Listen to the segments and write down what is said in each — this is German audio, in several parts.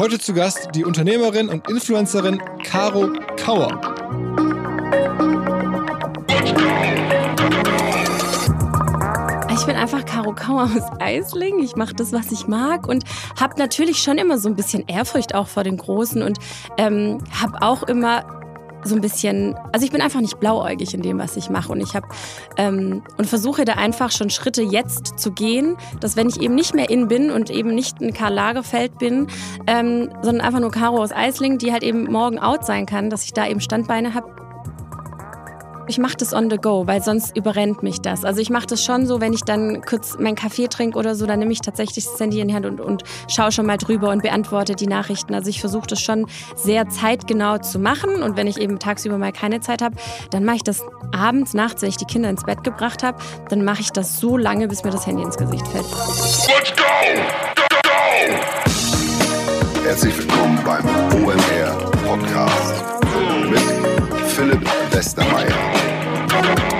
Heute zu Gast die Unternehmerin und Influencerin Caro Kauer. Ich bin einfach Caro Kauer aus Eisling. Ich mache das, was ich mag und habe natürlich schon immer so ein bisschen Ehrfurcht auch vor den Großen und ähm, habe auch immer so ein bisschen, also ich bin einfach nicht blauäugig in dem, was ich mache. Und ich habe ähm, und versuche da einfach schon Schritte jetzt zu gehen, dass wenn ich eben nicht mehr in bin und eben nicht ein Karl Lagerfeld bin, ähm, sondern einfach nur Caro aus Eisling, die halt eben morgen out sein kann, dass ich da eben Standbeine habe, ich mache das on the go, weil sonst überrennt mich das. Also ich mache das schon so, wenn ich dann kurz meinen Kaffee trinke oder so, dann nehme ich tatsächlich das Handy in die Hand und, und schaue schon mal drüber und beantworte die Nachrichten. Also ich versuche das schon sehr zeitgenau zu machen und wenn ich eben tagsüber mal keine Zeit habe, dann mache ich das abends, nachts, wenn ich die Kinder ins Bett gebracht habe, dann mache ich das so lange, bis mir das Handy ins Gesicht fällt. Let's go! Go, go! Herzlich willkommen beim OMR Podcast Philipp Westermeier.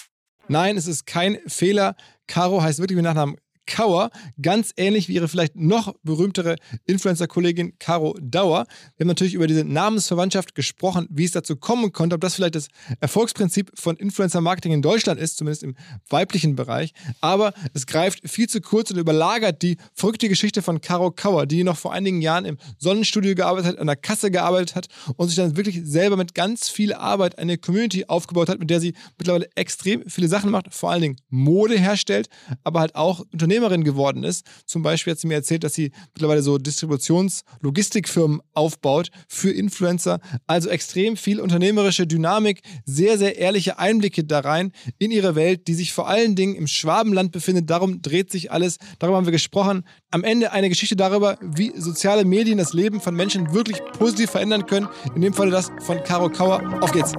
Nein, es ist kein Fehler. Caro heißt wirklich mit Nachnamen Kauer, ganz ähnlich wie ihre vielleicht noch berühmtere Influencer-Kollegin Caro Dauer. Wir haben natürlich über diese Namensverwandtschaft gesprochen, wie es dazu kommen konnte, ob das vielleicht das Erfolgsprinzip von Influencer-Marketing in Deutschland ist, zumindest im weiblichen Bereich. Aber es greift viel zu kurz und überlagert die verrückte Geschichte von Caro Kauer, die noch vor einigen Jahren im Sonnenstudio gearbeitet hat, an der Kasse gearbeitet hat und sich dann wirklich selber mit ganz viel Arbeit eine Community aufgebaut hat, mit der sie mittlerweile extrem viele Sachen macht, vor allen Dingen Mode herstellt, aber halt auch Unternehmen Unternehmerin geworden ist. Zum Beispiel hat sie mir erzählt, dass sie mittlerweile so Distributions-Logistikfirmen aufbaut für Influencer. Also extrem viel unternehmerische Dynamik, sehr, sehr ehrliche Einblicke da rein in ihre Welt, die sich vor allen Dingen im Schwabenland befindet. Darum dreht sich alles. Darüber haben wir gesprochen. Am Ende eine Geschichte darüber, wie soziale Medien das Leben von Menschen wirklich positiv verändern können. In dem Falle das von Caro Kauer. Auf geht's.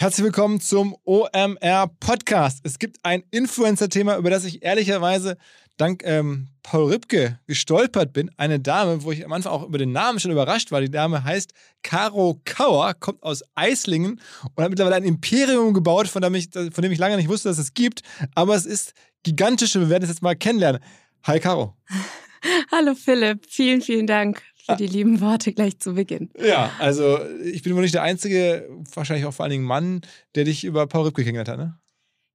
Herzlich willkommen zum OMR Podcast. Es gibt ein Influencer-Thema, über das ich ehrlicherweise dank ähm, Paul Ripke gestolpert bin. Eine Dame, wo ich am Anfang auch über den Namen schon überrascht war. Die Dame heißt Caro Kauer, kommt aus Eislingen und hat mittlerweile ein Imperium gebaut, von dem ich, von dem ich lange nicht wusste, dass es gibt. Aber es ist gigantisch und wir werden es jetzt mal kennenlernen. Hi Caro. Hallo Philipp, vielen, vielen Dank für die lieben Worte gleich zu Beginn. Ja, also ich bin wohl nicht der einzige, wahrscheinlich auch vor allen Dingen Mann, der dich über Paul Rübke kennengelernt hat, ne?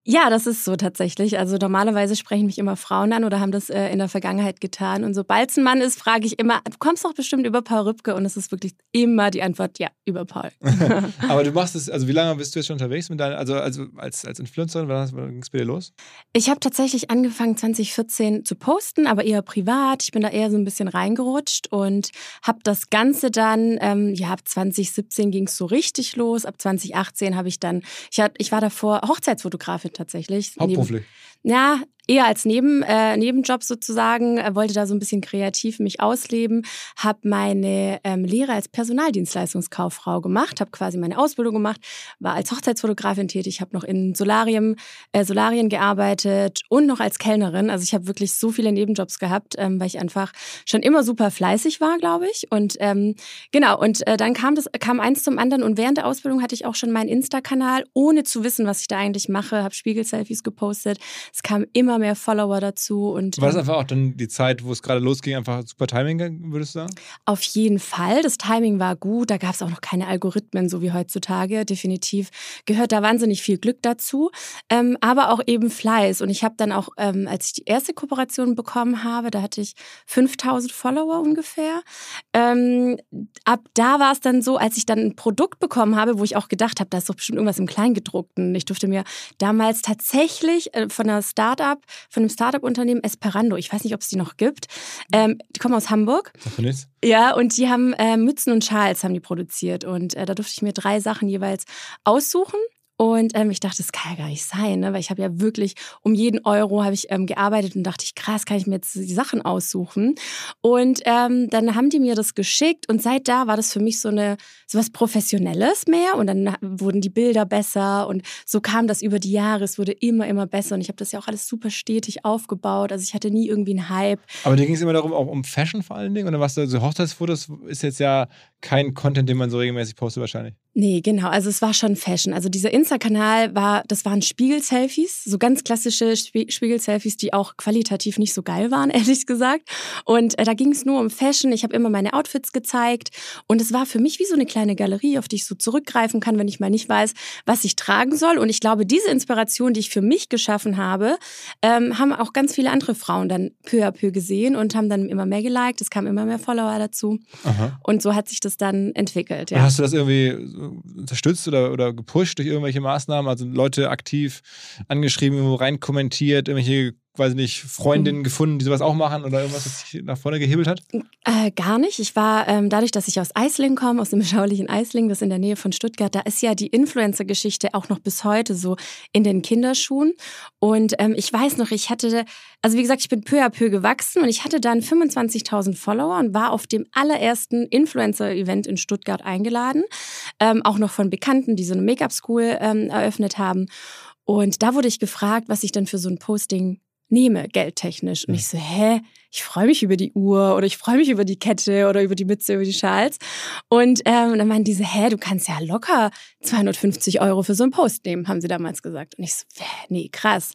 Ja, das ist so tatsächlich. Also normalerweise sprechen mich immer Frauen an oder haben das äh, in der Vergangenheit getan. Und sobald es ein Mann ist, frage ich immer, du kommst doch bestimmt über Paul Rübke. Und es ist wirklich immer die Antwort, ja, über Paul. Aber du machst es, also wie lange bist du jetzt schon unterwegs mit deiner, also, also als, als Influencerin, wann, wann ging es bei dir los? Ich habe tatsächlich angefangen 2014 zu posten, aber eher privat. Ich bin da eher so ein bisschen reingerutscht und habe das Ganze dann, ähm, ja, ab 2017 ging es so richtig los. Ab 2018 habe ich dann, ich, hab, ich war davor Hochzeitsfotografin tatsächlich. Hauptberuflich? Ja, eher als Neben, äh, Nebenjob sozusagen, äh, wollte da so ein bisschen kreativ mich ausleben, habe meine ähm, Lehre als Personaldienstleistungskauffrau gemacht, habe quasi meine Ausbildung gemacht, war als Hochzeitsfotografin tätig, habe noch in Solarien, äh, Solarien gearbeitet und noch als Kellnerin. Also ich habe wirklich so viele Nebenjobs gehabt, ähm, weil ich einfach schon immer super fleißig war, glaube ich. Und ähm, genau, und äh, dann kam das, kam eins zum anderen und während der Ausbildung hatte ich auch schon meinen Insta-Kanal, ohne zu wissen, was ich da eigentlich mache, habe Spiegel-Selfies gepostet. Es kam immer immer mehr Follower dazu. Und, War das ähm, einfach auch dann die Zeit, wo es gerade losging, einfach super Timing, würdest du sagen? Auf jeden Fall. Das Timing war gut. Da gab es auch noch keine Algorithmen, so wie heutzutage. Definitiv gehört da wahnsinnig viel Glück dazu. Ähm, aber auch eben Fleiß. Und ich habe dann auch, ähm, als ich die erste Kooperation bekommen habe, da hatte ich 5000 Follower ungefähr. Ähm, ab da war es dann so, als ich dann ein Produkt bekommen habe, wo ich auch gedacht habe, da ist doch bestimmt irgendwas im Kleingedruckten. Ich durfte mir damals tatsächlich äh, von einer Startup von einem Startup-Unternehmen Esperando. Ich weiß nicht, ob es die noch gibt. Ähm, die kommen aus Hamburg. nichts? Ja, und die haben äh, Mützen und Schals haben die produziert. Und äh, da durfte ich mir drei Sachen jeweils aussuchen. Und ähm, ich dachte, das kann ja gar nicht sein, ne? weil ich habe ja wirklich um jeden Euro habe ich ähm, gearbeitet und dachte ich, krass, kann ich mir jetzt die Sachen aussuchen. Und ähm, dann haben die mir das geschickt und seit da war das für mich so eine so was Professionelles mehr und dann wurden die Bilder besser und so kam das über die Jahre. Es wurde immer, immer besser und ich habe das ja auch alles super stetig aufgebaut. Also ich hatte nie irgendwie einen Hype. Aber dir ging es immer darum, auch um Fashion vor allen Dingen? Oder was du, so Hochzeitsfotos ist jetzt ja kein Content, den man so regelmäßig postet wahrscheinlich. Nee, genau. Also es war schon Fashion. Also dieser Insta-Kanal war, das waren Spiegel-Selfies, so ganz klassische Spiegel-Selfies, die auch qualitativ nicht so geil waren, ehrlich gesagt. Und äh, da ging es nur um Fashion. Ich habe immer meine Outfits gezeigt und es war für mich wie so eine kleine Galerie, auf die ich so zurückgreifen kann, wenn ich mal nicht weiß, was ich tragen soll. Und ich glaube, diese Inspiration, die ich für mich geschaffen habe, ähm, haben auch ganz viele andere Frauen dann peu à peu gesehen und haben dann immer mehr geliked. Es kamen immer mehr Follower dazu. Aha. Und so hat sich das dann entwickelt. Ja. Hast du das irgendwie unterstützt oder, oder gepusht durch irgendwelche Maßnahmen? Also Leute aktiv angeschrieben, irgendwo rein kommentiert, irgendwelche weiß nicht, Freundinnen mhm. gefunden, die sowas auch machen oder irgendwas, was dich nach vorne gehebelt hat? Äh, gar nicht. Ich war, ähm, dadurch, dass ich aus Eisling komme, aus dem beschaulichen Eisling, das in der Nähe von Stuttgart, da ist ja die Influencer-Geschichte auch noch bis heute so in den Kinderschuhen. Und ähm, ich weiß noch, ich hatte, also wie gesagt, ich bin peu à peu gewachsen und ich hatte dann 25.000 Follower und war auf dem allerersten Influencer-Event in Stuttgart eingeladen. Ähm, auch noch von Bekannten, die so eine Make-up-School ähm, eröffnet haben. Und da wurde ich gefragt, was ich dann für so ein Posting nehme, geldtechnisch. Und ich so, hä? Ich freue mich über die Uhr oder ich freue mich über die Kette oder über die Mütze, über die Schals. Und ähm, dann meinen diese, hä, du kannst ja locker 250 Euro für so einen Post nehmen, haben sie damals gesagt. Und ich so, nee, krass.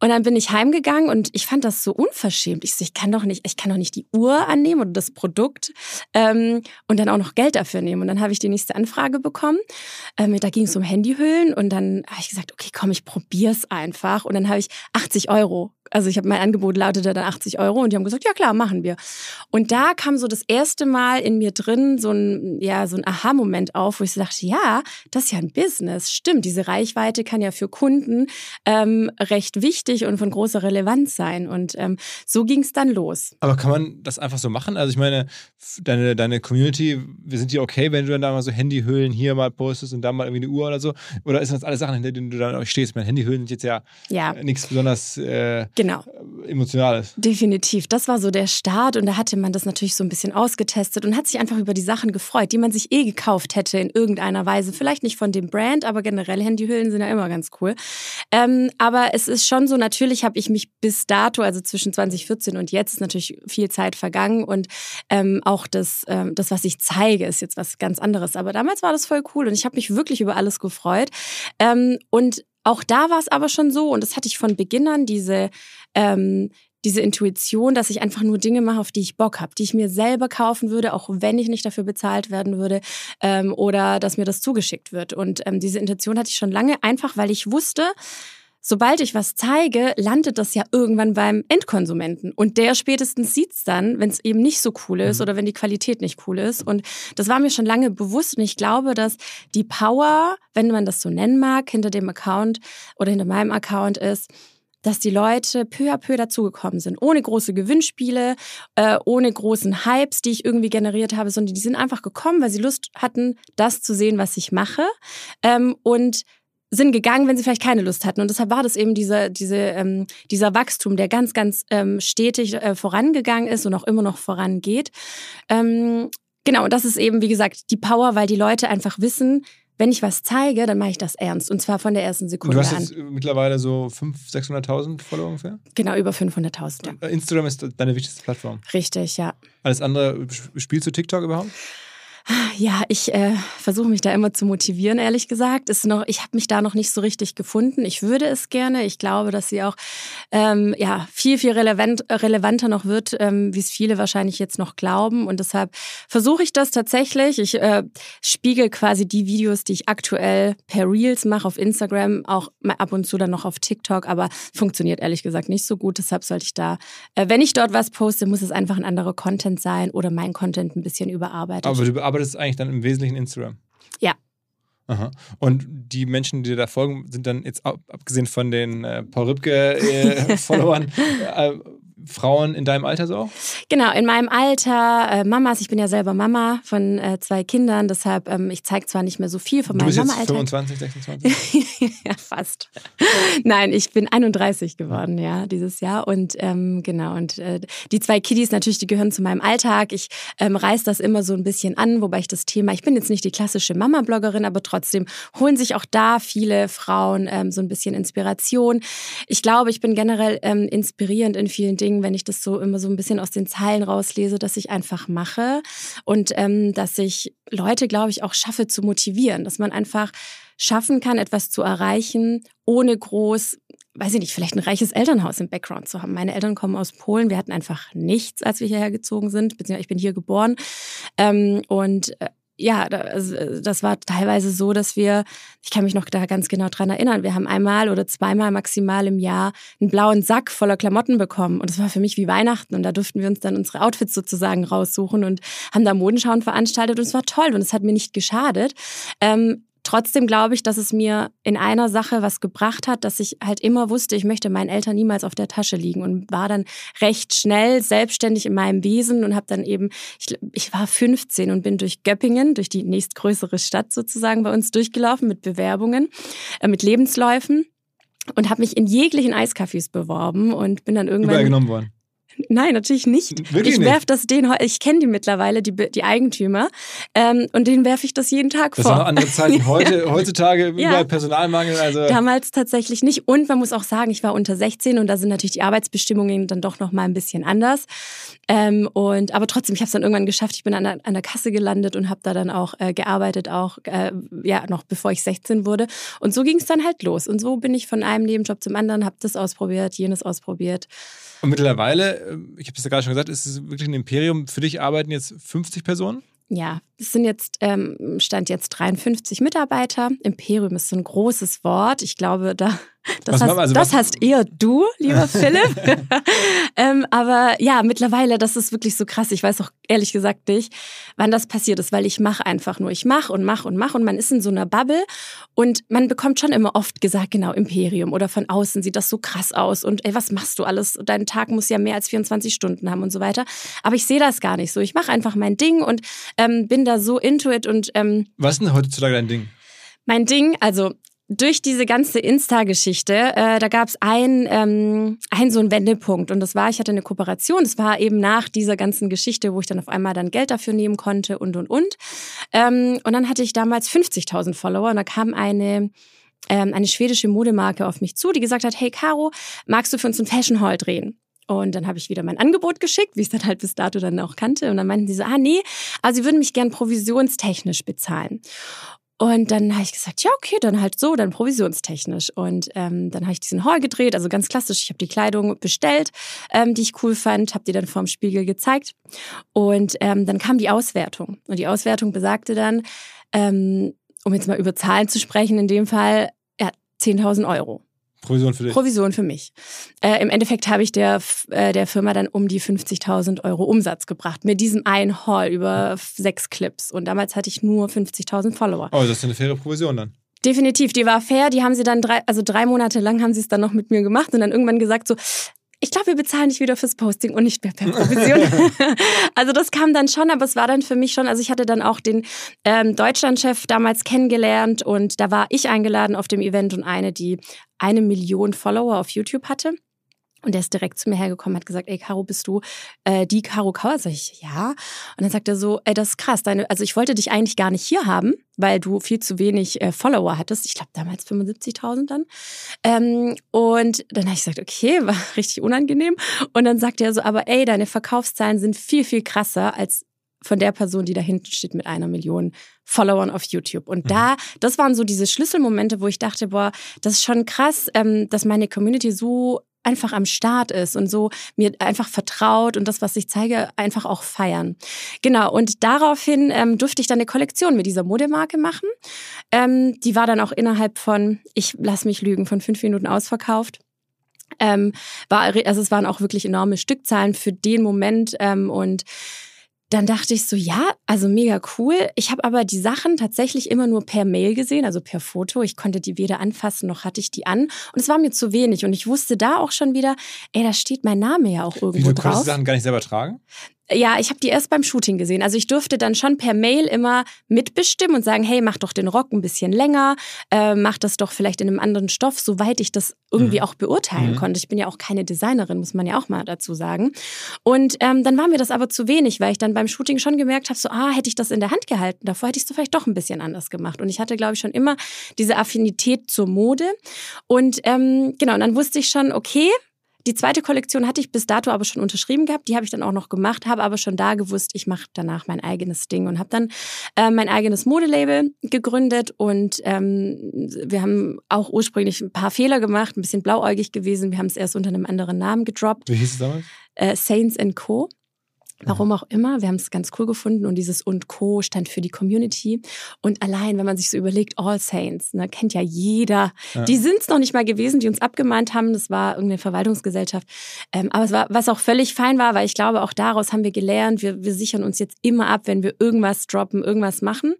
Und dann bin ich heimgegangen und ich fand das so unverschämt. Ich so, ich kann doch nicht, ich kann doch nicht die Uhr annehmen oder das Produkt ähm, und dann auch noch Geld dafür nehmen. Und dann habe ich die nächste Anfrage bekommen. Ähm, da ging es um Handyhüllen und dann habe ich gesagt, okay, komm, ich probier's einfach. Und dann habe ich 80 Euro also ich habe mein Angebot lautete dann 80 Euro und die haben gesagt, ja klar, machen wir. Und da kam so das erste Mal in mir drin so ein, ja, so ein Aha-Moment auf, wo ich so dachte, ja, das ist ja ein Business. Stimmt, diese Reichweite kann ja für Kunden ähm, recht wichtig und von großer Relevanz sein. Und ähm, so ging es dann los. Aber kann man das einfach so machen? Also ich meine, deine, deine Community, wir sind dir okay, wenn du dann da mal so Handyhüllen hier mal postest und da mal irgendwie eine Uhr oder so? Oder ist das alles Sachen, hinter denen du dann stehst? Meine Handyhüllen sind jetzt ja, ja. nichts besonders äh, genau. Emotionales. Definitiv. Das war so der Start und da hatte man das natürlich so ein bisschen ausgetestet und hat sich einfach über die Sachen gefreut, die man sich eh gekauft hätte in irgendeiner Weise. Vielleicht nicht von dem Brand, aber generell Handyhüllen sind ja immer ganz cool. Ähm, aber es ist schon so, natürlich habe ich mich bis dato, also zwischen 2014 und jetzt, ist natürlich viel Zeit vergangen und ähm, auch das, ähm, das, was ich zeige, ist jetzt was ganz anderes. Aber damals war das voll cool und ich habe mich wirklich über alles gefreut. Ähm, und auch da war es aber schon so, und das hatte ich von Beginn an, diese, ähm, diese Intuition, dass ich einfach nur Dinge mache, auf die ich Bock habe, die ich mir selber kaufen würde, auch wenn ich nicht dafür bezahlt werden würde ähm, oder dass mir das zugeschickt wird. Und ähm, diese Intention hatte ich schon lange, einfach weil ich wusste, sobald ich was zeige, landet das ja irgendwann beim Endkonsumenten. Und der spätestens sieht's dann, wenn es eben nicht so cool ist mhm. oder wenn die Qualität nicht cool ist. Und das war mir schon lange bewusst. Und ich glaube, dass die Power, wenn man das so nennen mag, hinter dem Account oder hinter meinem Account ist, dass die Leute peu à peu dazugekommen sind, ohne große Gewinnspiele, äh, ohne großen Hypes, die ich irgendwie generiert habe, sondern die sind einfach gekommen, weil sie Lust hatten, das zu sehen, was ich mache. Ähm, und sind gegangen, wenn sie vielleicht keine Lust hatten. Und deshalb war das eben dieser, diese, ähm, dieser Wachstum, der ganz, ganz ähm, stetig äh, vorangegangen ist und auch immer noch vorangeht. Ähm, genau, und das ist eben, wie gesagt, die Power, weil die Leute einfach wissen, wenn ich was zeige, dann mache ich das ernst. Und zwar von der ersten Sekunde Du hast an. jetzt mittlerweile so 500.000, 600.000 Follower ungefähr? Genau, über 500.000. Ja. Äh, Instagram ist deine wichtigste Plattform. Richtig, ja. Alles andere, spielst du TikTok überhaupt? Ja, ich äh, versuche mich da immer zu motivieren, ehrlich gesagt. Ist noch, ich habe mich da noch nicht so richtig gefunden. Ich würde es gerne. Ich glaube, dass sie auch ähm, ja, viel, viel relevant, relevanter noch wird, ähm, wie es viele wahrscheinlich jetzt noch glauben. Und deshalb versuche ich das tatsächlich. Ich äh, spiegel quasi die Videos, die ich aktuell per Reels mache auf Instagram, auch ab und zu dann noch auf TikTok, aber funktioniert ehrlich gesagt nicht so gut. Deshalb sollte ich da, äh, wenn ich dort was poste, muss es einfach ein anderer Content sein oder mein Content ein bisschen überarbeitet. Aber arbeitest eigentlich dann im Wesentlichen Instagram. Ja. Aha. Und die Menschen, die dir da folgen, sind dann jetzt ab- abgesehen von den äh, Paul Rübke-Followern äh, Frauen in deinem Alter so auch? Genau, in meinem Alter, äh, Mamas, ich bin ja selber Mama von äh, zwei Kindern, deshalb, ähm, ich zeige zwar nicht mehr so viel von Du meinem Mama-Alter. 25, 26? ja, fast. Nein, ich bin 31 geworden, ja, dieses Jahr. Und ähm, genau, und äh, die zwei Kiddies natürlich, die gehören zu meinem Alltag. Ich ähm, reiß das immer so ein bisschen an, wobei ich das Thema, ich bin jetzt nicht die klassische Mama-Bloggerin, aber trotzdem holen sich auch da viele Frauen ähm, so ein bisschen Inspiration. Ich glaube, ich bin generell ähm, inspirierend in vielen Dingen, wenn ich das so immer so ein bisschen aus den Zeilen rauslese, dass ich einfach mache und ähm, dass ich Leute, glaube ich, auch schaffe zu motivieren, dass man einfach schaffen kann, etwas zu erreichen, ohne groß, weiß ich nicht, vielleicht ein reiches Elternhaus im Background zu haben. Meine Eltern kommen aus Polen, wir hatten einfach nichts, als wir hierher gezogen sind, beziehungsweise ich bin hier geboren. Ähm, und äh, ja, also, das war teilweise so, dass wir, ich kann mich noch da ganz genau dran erinnern, wir haben einmal oder zweimal maximal im Jahr einen blauen Sack voller Klamotten bekommen. Und das war für mich wie Weihnachten. Und da durften wir uns dann unsere Outfits sozusagen raussuchen und haben da Modenschauen veranstaltet. Und es war toll und es hat mir nicht geschadet. Ähm, Trotzdem glaube ich, dass es mir in einer Sache was gebracht hat, dass ich halt immer wusste, ich möchte meinen Eltern niemals auf der Tasche liegen und war dann recht schnell selbstständig in meinem Wesen und habe dann eben, ich, ich war 15 und bin durch Göppingen, durch die nächstgrößere Stadt sozusagen bei uns durchgelaufen mit Bewerbungen, äh, mit Lebensläufen und habe mich in jeglichen Eiscafés beworben und bin dann Überall irgendwann genommen worden. Nein, natürlich nicht. Wirklich ich nicht? werf das den, ich kenne die mittlerweile, die, die Eigentümer, ähm, und denen werfe ich das jeden Tag Das vor. waren noch andere Zeiten. Heute, heutzutage Ja. überall Personalmangel. Also Damals tatsächlich nicht. Und man muss auch sagen, ich war unter 16 und da sind natürlich die Arbeitsbestimmungen dann doch noch mal ein bisschen anders. Ähm, und aber trotzdem, ich habe es dann irgendwann geschafft. Ich bin an der, an der Kasse gelandet und habe da dann auch äh, gearbeitet, auch äh, ja noch bevor ich 16 wurde. Und so ging es dann halt los. Und so bin ich von einem Nebenjob zum anderen, habe das ausprobiert, jenes ausprobiert. Und mittlerweile, äh, ich habe es ja gerade schon gesagt, ist es wirklich ein Imperium. Für dich arbeiten jetzt 50 Personen? Ja, es sind jetzt, ähm, stand jetzt 53 Mitarbeiter. Imperium ist so ein großes Wort. Ich glaube, da, das, hast, also das hast eher du, lieber Philipp. ähm, aber ja, mittlerweile, das ist wirklich so krass. Ich weiß auch ehrlich gesagt nicht, wann das passiert ist, weil ich mache einfach nur. Ich mache und mache und mache und man ist in so einer Bubble und man bekommt schon immer oft gesagt, genau, Imperium oder von außen sieht das so krass aus und ey, was machst du alles? Dein Tag muss ja mehr als 24 Stunden haben und so weiter. Aber ich sehe das gar nicht so. Ich mache einfach mein Ding und ähm, bin da so into it und ähm, Was ist denn heutzutage dein Ding? mein Ding, also durch diese ganze Insta-Geschichte, äh, da gab es ein, ähm, ein so einen Wendepunkt und das war, ich hatte eine Kooperation, das war eben nach dieser ganzen Geschichte, wo ich dann auf einmal dann Geld dafür nehmen konnte und und und. Ähm, und dann hatte ich damals 50.000 Follower und da kam eine ähm, eine schwedische Modemarke auf mich zu, die gesagt hat, hey Caro, magst du für uns ein Fashion Hall drehen? Und dann habe ich wieder mein Angebot geschickt, wie ich es dann halt bis dato dann auch kannte. Und dann meinten sie so, ah nee, also sie würden mich gern provisionstechnisch bezahlen. Und dann habe ich gesagt, ja, okay, dann halt so, dann provisionstechnisch. Und ähm, dann habe ich diesen Haul gedreht, also ganz klassisch. Ich habe die Kleidung bestellt, ähm, die ich cool fand, habe die dann vorm Spiegel gezeigt. Und ähm, dann kam die Auswertung. Und die Auswertung besagte dann, ähm, um jetzt mal über Zahlen zu sprechen, in dem Fall, ja, 10.000 Euro. Provision für dich. Provision für mich. Äh, Im Endeffekt habe ich der, äh, der Firma dann um die 50.000 Euro Umsatz gebracht mit diesem einen Haul über sechs Clips. Und damals hatte ich nur 50.000 Follower. oh, das ist eine faire Provision dann. Definitiv, die war fair. Die haben sie dann drei, also drei Monate lang haben sie es dann noch mit mir gemacht und dann irgendwann gesagt so, ich glaube, wir bezahlen dich wieder fürs Posting und nicht mehr per Provision. also das kam dann schon, aber es war dann für mich schon, also ich hatte dann auch den ähm, Deutschlandchef damals kennengelernt und da war ich eingeladen auf dem Event und eine, die eine Million Follower auf YouTube hatte. Und der ist direkt zu mir hergekommen, hat gesagt, ey, Caro, bist du äh, die Caro Kauer? Sag ich, ja. Und dann sagt er so, ey, das ist krass. Deine, also ich wollte dich eigentlich gar nicht hier haben, weil du viel zu wenig äh, Follower hattest. Ich glaube damals 75.000 dann. Ähm, und dann habe ich gesagt, okay, war richtig unangenehm. Und dann sagt er so, aber ey, deine Verkaufszahlen sind viel, viel krasser als von der Person, die da hinten steht mit einer Million Followern auf YouTube. Und mhm. da, das waren so diese Schlüsselmomente, wo ich dachte, boah, das ist schon krass, ähm, dass meine Community so einfach am Start ist und so mir einfach vertraut und das, was ich zeige, einfach auch feiern. Genau, und daraufhin ähm, durfte ich dann eine Kollektion mit dieser Modemarke machen. Ähm, die war dann auch innerhalb von, ich lass mich lügen, von fünf Minuten ausverkauft. Ähm, war, also es waren auch wirklich enorme Stückzahlen für den Moment ähm, und dann dachte ich so, ja, also mega cool. Ich habe aber die Sachen tatsächlich immer nur per Mail gesehen, also per Foto. Ich konnte die weder anfassen noch hatte ich die an. Und es war mir zu wenig. Und ich wusste da auch schon wieder, ey, da steht mein Name ja auch irgendwo Wie, du drauf. Du die Sachen gar nicht selber tragen? Ja, ich habe die erst beim Shooting gesehen. Also ich durfte dann schon per Mail immer mitbestimmen und sagen, hey, mach doch den Rock ein bisschen länger, äh, mach das doch vielleicht in einem anderen Stoff, soweit ich das irgendwie mhm. auch beurteilen mhm. konnte. Ich bin ja auch keine Designerin, muss man ja auch mal dazu sagen. Und ähm, dann war mir das aber zu wenig, weil ich dann beim Shooting schon gemerkt habe, so, ah, hätte ich das in der Hand gehalten, davor hätte ich es vielleicht doch ein bisschen anders gemacht. Und ich hatte, glaube ich, schon immer diese Affinität zur Mode. Und ähm, genau, und dann wusste ich schon, okay, die zweite Kollektion hatte ich bis dato aber schon unterschrieben gehabt. Die habe ich dann auch noch gemacht, habe aber schon da gewusst, ich mache danach mein eigenes Ding und habe dann äh, mein eigenes Modelabel gegründet. Und ähm, wir haben auch ursprünglich ein paar Fehler gemacht, ein bisschen blauäugig gewesen. Wir haben es erst unter einem anderen Namen gedroppt. Wie hieß es damals? Äh, Saints Co. Warum auch immer. Wir haben es ganz cool gefunden und dieses und Co. stand für die Community. Und allein, wenn man sich so überlegt, All Saints, ne, kennt ja jeder. Ja. Die sind es noch nicht mal gewesen, die uns abgemahnt haben. Das war irgendeine Verwaltungsgesellschaft. Ähm, aber es war, was auch völlig fein war, weil ich glaube, auch daraus haben wir gelernt, wir, wir sichern uns jetzt immer ab, wenn wir irgendwas droppen, irgendwas machen.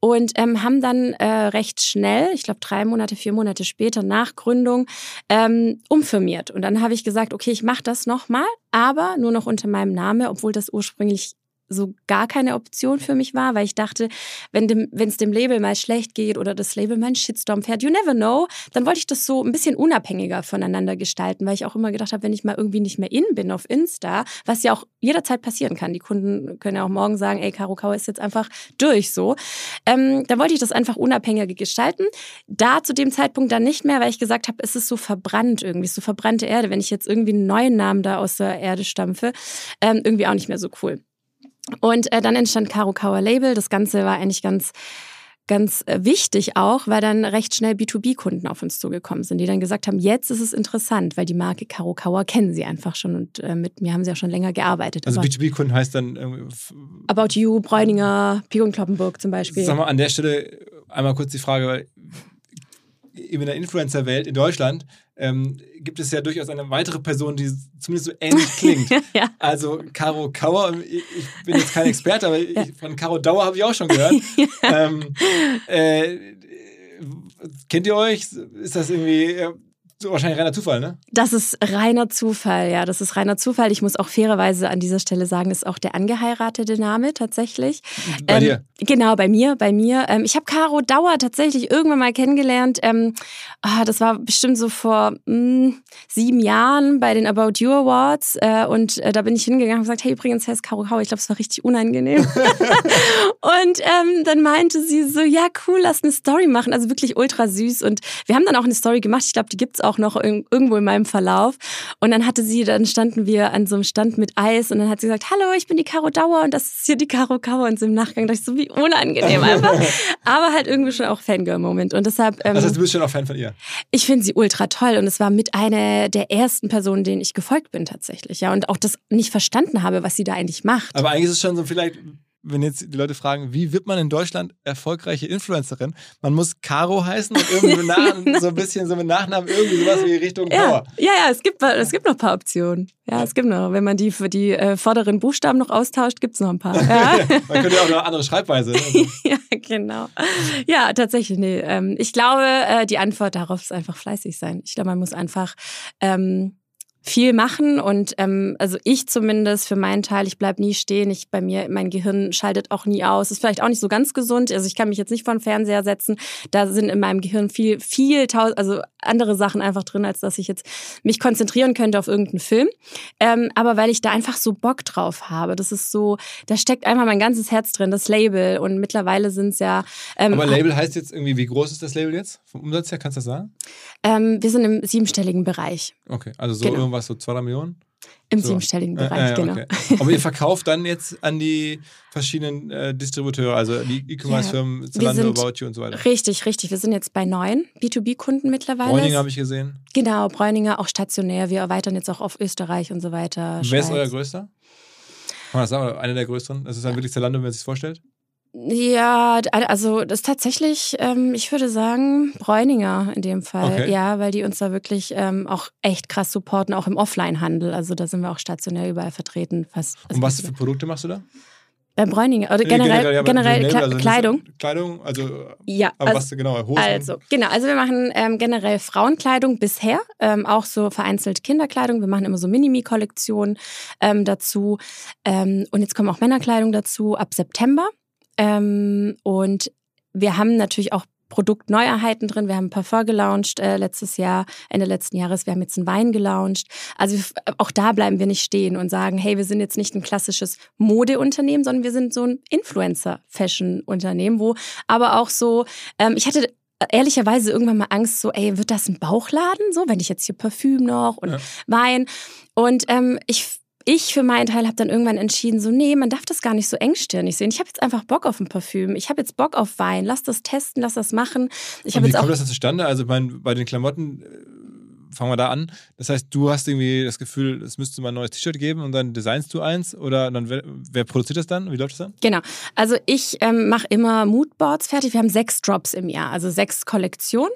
Und ähm, haben dann äh, recht schnell, ich glaube drei Monate, vier Monate später nach Gründung, ähm, umfirmiert. Und dann habe ich gesagt, okay, ich mache das nochmal, aber nur noch unter meinem Namen, obwohl das ursprünglich so gar keine Option für mich war, weil ich dachte, wenn dem, es dem Label mal schlecht geht oder das Label mal einen Shitstorm fährt, you never know, dann wollte ich das so ein bisschen unabhängiger voneinander gestalten, weil ich auch immer gedacht habe, wenn ich mal irgendwie nicht mehr in bin auf Insta, was ja auch jederzeit passieren kann, die Kunden können ja auch morgen sagen, ey, Caro Kauer ist jetzt einfach durch so, ähm, dann wollte ich das einfach unabhängiger gestalten. Da zu dem Zeitpunkt dann nicht mehr, weil ich gesagt habe, es ist so verbrannt irgendwie, so verbrannte Erde, wenn ich jetzt irgendwie einen neuen Namen da aus der Erde stampfe, ähm, irgendwie auch nicht mehr so cool. Und äh, dann entstand Caro Kauer Label. Das Ganze war eigentlich ganz ganz äh, wichtig auch, weil dann recht schnell B2B-Kunden auf uns zugekommen sind, die dann gesagt haben, jetzt ist es interessant, weil die Marke Caro Kauer kennen sie einfach schon und äh, mit mir haben sie auch schon länger gearbeitet. Also B2B-Kunden heißt dann irgendwie About You, Bräuninger, Pico und Kloppenburg zum Beispiel. Sag mal an der Stelle einmal kurz die Frage, weil in der Influencer-Welt in Deutschland ähm, gibt es ja durchaus eine weitere Person, die zumindest so ähnlich klingt. ja. Also Caro Kauer, ich, ich, bin jetzt kein Experte, aber ja. ich, von Caro Dauer habe ich auch schon gehört. ähm, äh, kennt ihr euch? Ist das irgendwie äh, wahrscheinlich reiner Zufall, ne? Das ist reiner Zufall, ja. Das ist reiner Zufall. Ich muss auch fairerweise an dieser Stelle sagen, ist auch der angeheiratete Name tatsächlich. Bei ähm, dir? Genau, bei mir, bei mir. Ähm, ich habe Caro Dauer tatsächlich irgendwann mal kennengelernt. Ähm, ah, das war bestimmt so vor mh, hm, sieben Jahren bei den About You Awards. Äh, und äh, da bin ich hingegangen und gesagt, hey, übrigens heißt Caro Kauer. Ich glaube, es war richtig unangenehm. und ähm, dann meinte sie so, ja, cool, lass eine Story machen. Also wirklich ultra süß. Und wir haben dann auch eine Story gemacht. Ich glaube, die gibt's auch auch noch irgendwo in meinem Verlauf. Und dann hatte sie, dann standen wir an so einem Stand mit Eis und dann hat sie gesagt, hallo, ich bin die Caro Dauer und das ist hier die Caro Kauer. Und so im Nachgang dachte ich so, wie unangenehm einfach. Aber halt irgendwie schon auch Fangirl-Moment. Und deshalb. Ähm, also du bist schon auch Fan von ihr? Ich finde sie ultra toll und es war mit einer der ersten Personen, denen ich gefolgt bin tatsächlich. Ja, und auch das nicht verstanden habe, was sie da eigentlich macht. Aber eigentlich ist es schon so vielleicht wenn jetzt die Leute fragen, wie wird man in Deutschland erfolgreiche Influencerin? Man muss Caro heißen und irgendwie nach, so ein bisschen so mit Nachnamen irgendwie sowas wie Richtung ja, Power. Ja, ja, es gibt, es gibt noch ein paar Optionen. Ja, es gibt noch. Wenn man die für die äh, vorderen Buchstaben noch austauscht, gibt es noch ein paar. Ja. man könnte ja auch noch eine andere Schreibweise. Ne? ja, genau. Ja, tatsächlich. Nee. Ähm, ich glaube, äh, die Antwort darauf ist einfach fleißig sein. Ich glaube, man muss einfach ähm, viel machen und ähm, also ich zumindest für meinen Teil, ich bleib nie stehen. Ich bei mir, mein Gehirn schaltet auch nie aus. Ist vielleicht auch nicht so ganz gesund. Also ich kann mich jetzt nicht vor den Fernseher setzen. Da sind in meinem Gehirn viel, viel, also andere Sachen einfach drin, als dass ich jetzt mich konzentrieren könnte auf irgendeinen Film. Ähm, aber weil ich da einfach so Bock drauf habe. Das ist so, da steckt einfach mein ganzes Herz drin, das Label. Und mittlerweile sind es ja. Ähm, aber Label heißt jetzt irgendwie, wie groß ist das Label jetzt? Vom Umsatz her, kannst du das sagen? Ähm, wir sind im siebenstelligen Bereich. Okay, also so genau irgendwas so zwei, drei Millionen? Im so. siebenstelligen Bereich, äh, äh, genau. Okay. Aber ihr verkauft dann jetzt an die verschiedenen äh, Distributeure, also die E-Commerce-Firmen, ja, Zalando, About You und so weiter. Richtig, richtig. Wir sind jetzt bei neuen B2B-Kunden mittlerweile. Bräuninger habe ich gesehen. Genau, Bräuninger auch stationär. Wir erweitern jetzt auch auf Österreich und so weiter. Wer Schweiz. ist euer größter? Kann man das sagen? Einer der größeren? Das ist dann wirklich Zalando, wenn man sich vorstellt? Ja, also das ist tatsächlich, ähm, ich würde sagen, Bräuninger in dem Fall. Okay. Ja, weil die uns da wirklich ähm, auch echt krass supporten, auch im Offline-Handel. Also da sind wir auch stationär überall vertreten. Fast, Und was für Produkte machst du da? Beim Bräuninger, oder generell, ja, generell Kle also Kleidung. Kleidung, also ja, aber also, was genau, Hosen? Also, genau, also wir machen ähm, generell Frauenkleidung bisher, ähm, auch so vereinzelt Kinderkleidung. Wir machen immer so Minimi-Kollektionen ähm, dazu. Ähm, und jetzt kommen auch Männerkleidung dazu ab September. Ähm, und wir haben natürlich auch Produktneuerheiten drin. Wir haben ein Parfum gelauncht äh, letztes Jahr, Ende letzten Jahres. Wir haben jetzt einen Wein gelauncht. Also auch da bleiben wir nicht stehen und sagen, hey, wir sind jetzt nicht ein klassisches Modeunternehmen, sondern wir sind so ein Influencer-Fashion-Unternehmen, wo aber auch so, ähm, ich hatte ehrlicherweise irgendwann mal Angst, so, ey, wird das ein Bauchladen? So, wenn ich jetzt hier Parfüm noch und ja. Wein. Und ähm, ich ich für meinen Teil habe dann irgendwann entschieden, so nee, man darf das gar nicht so engstirnig sehen. Ich habe jetzt einfach Bock auf ein Parfüm. Ich habe jetzt Bock auf Wein. Lass das testen, lass das machen. Ich Und wie jetzt kommt das zustande? Also mein, bei den Klamotten äh, fangen wir da an. Das heißt, du hast irgendwie das Gefühl, es müsste mal ein neues T-Shirt geben und dann designst du eins oder dann wer, wer produziert das dann? Wie läuft das dann? Genau. Also ich ähm, mache immer Moodboards fertig. Wir haben sechs Drops im Jahr, also sechs Kollektionen.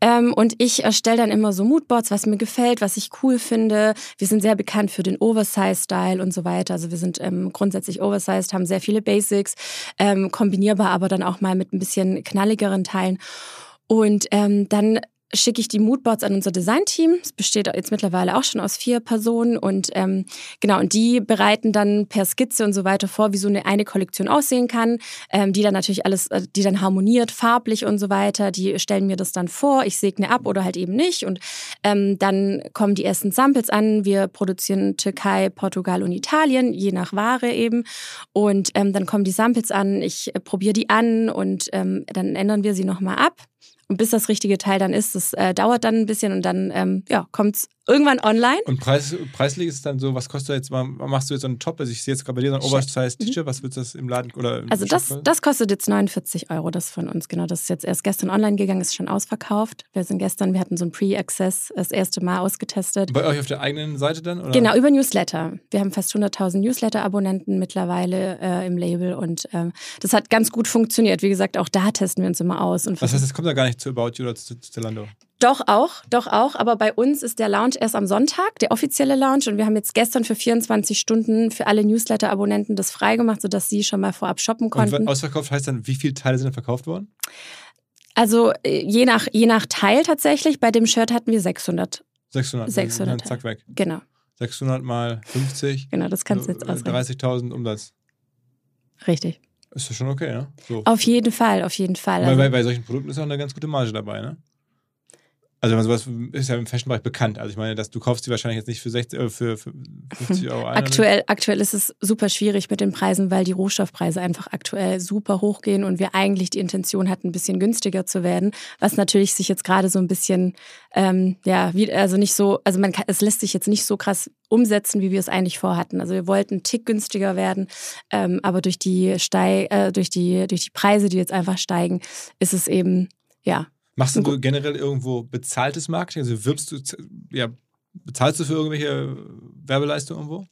Ähm, und ich erstelle dann immer so Moodboards, was mir gefällt, was ich cool finde. Wir sind sehr bekannt für den Oversize-Style und so weiter. Also wir sind ähm, grundsätzlich oversized, haben sehr viele Basics, ähm, kombinierbar aber dann auch mal mit ein bisschen knalligeren Teilen. Und ähm, dann schicke ich die Moodboards an unser Designteam. Es besteht jetzt mittlerweile auch schon aus vier Personen und ähm, genau und die bereiten dann per Skizze und so weiter vor, wie so eine eine Kollektion aussehen kann, ähm, die dann natürlich alles, äh, die dann harmoniert farblich und so weiter. Die stellen mir das dann vor, ich segne ab oder halt eben nicht und ähm, dann kommen die ersten Samples an. Wir produzieren Türkei, Portugal und Italien, je nach Ware eben und ähm, dann kommen die Samples an. Ich äh, probiere die an und ähm, dann ändern wir sie noch mal ab und bis das richtige Teil dann ist, das äh, dauert dann ein bisschen und dann ähm, ja, kommt es irgendwann online. Und Preis, preislich ist es dann so, was kostet jetzt machst du jetzt so einen Top? Also ich sehe jetzt gerade bei dir so ein Oversize-T-Shirt, mhm. was wird das im Laden oder Also das, das kostet jetzt 49 Euro, das von uns, genau. Das ist jetzt erst gestern online gegangen, ist schon ausverkauft. Wir sind gestern, wir hatten so ein Pre-Access das erste Mal ausgetestet. Bei euch auf der eigenen Seite dann? Oder? Genau, über Newsletter. Wir haben fast 100.000 Newsletter-Abonnenten mittlerweile äh, im Label und ähm, das hat ganz gut funktioniert. Wie gesagt, auch da testen wir uns immer aus. Und was heißt, es kommt da gar nicht zu About You oder zu Zalando? Doch auch, doch auch. Aber bei uns ist der Launch erst am Sonntag, der offizielle Launch. Und wir haben jetzt gestern für 24 Stunden für alle Newsletter-Abonnenten das freigemacht, sodass sie schon mal vorab shoppen konnten. Und ausverkauft heißt dann, wie viele Teile sind dann verkauft worden? Also äh, je nach, je nach Teil tatsächlich. Bei dem Shirt hatten wir 600. 600. 600. Zack, weg. Genau. 600 mal 50. Genau, das kannst du jetzt ausrechnen. 30.000 Umsatz. Richtig. Ist das schon okay, ne? So. Auf jeden Fall, auf jeden Fall. Weil, bei, bei solchen Produkten ist auch eine ganz gute Marge dabei, ne? Also wenn man sowas ist ja im Fashion-Bereich bekannt. Also ich meine, dass du kaufst die wahrscheinlich jetzt nicht für, 60, äh, für, für 50 Euro ein. Aktuell, aktuell ist es super schwierig mit den Preisen, weil die Rohstoffpreise einfach aktuell super hochgehen und wir eigentlich die Intention hatten, ein bisschen günstiger zu werden, was natürlich sich jetzt gerade so ein bisschen, ähm, ja, wie, also nicht so, also man kann, es lässt sich jetzt nicht so krass umsetzen, wie wir es eigentlich vorhatten. Also wir wollten einen Tick günstiger werden, ähm, aber durch die, Steig, äh, durch, die, durch die Preise, die jetzt einfach steigen, ist es eben, ja, Machst du generell irgendwo bezahltes Marketing? Also wirbst du, ja, bezahlst du für irgendwelche Werbeleistungen irgendwo?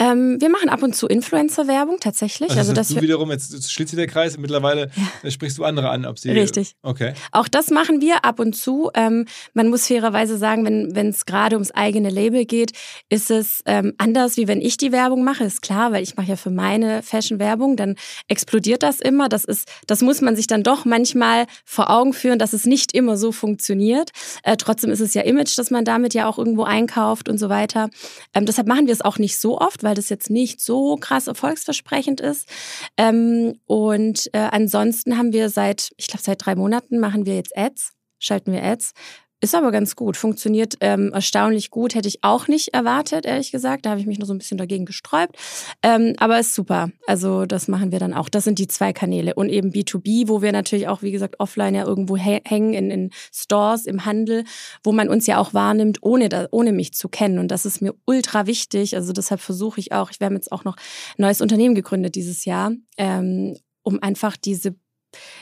Ähm, wir machen ab und zu Influencer-Werbung tatsächlich. Also, also das du wiederum, jetzt schließt sich der Kreis, mittlerweile ja. sprichst du andere an, ob sie. Richtig. Okay. Auch das machen wir ab und zu. Ähm, man muss fairerweise sagen, wenn es gerade ums eigene Label geht, ist es ähm, anders, wie wenn ich die Werbung mache. Ist klar, weil ich mache ja für meine Fashion Werbung, dann explodiert das immer. Das ist, das muss man sich dann doch manchmal vor Augen führen, dass es nicht immer so funktioniert. Äh, trotzdem ist es ja Image, das man damit ja auch irgendwo einkauft und so weiter. Ähm, deshalb machen wir es auch nicht so oft, weil das jetzt nicht so krass erfolgsversprechend ist. Ähm, und äh, ansonsten haben wir seit, ich glaube, seit drei Monaten machen wir jetzt Ads, schalten wir Ads ist aber ganz gut, funktioniert ähm, erstaunlich gut. Hätte ich auch nicht erwartet, ehrlich gesagt. Da habe ich mich nur so ein bisschen dagegen gesträubt. Ähm, aber ist super. Also das machen wir dann auch. Das sind die zwei Kanäle. Und eben B2B, wo wir natürlich auch, wie gesagt, offline ja irgendwo hängen, in, in Stores, im Handel, wo man uns ja auch wahrnimmt, ohne, da, ohne mich zu kennen. Und das ist mir ultra wichtig. Also deshalb versuche ich auch, ich werde jetzt auch noch ein neues Unternehmen gegründet dieses Jahr, ähm, um einfach diese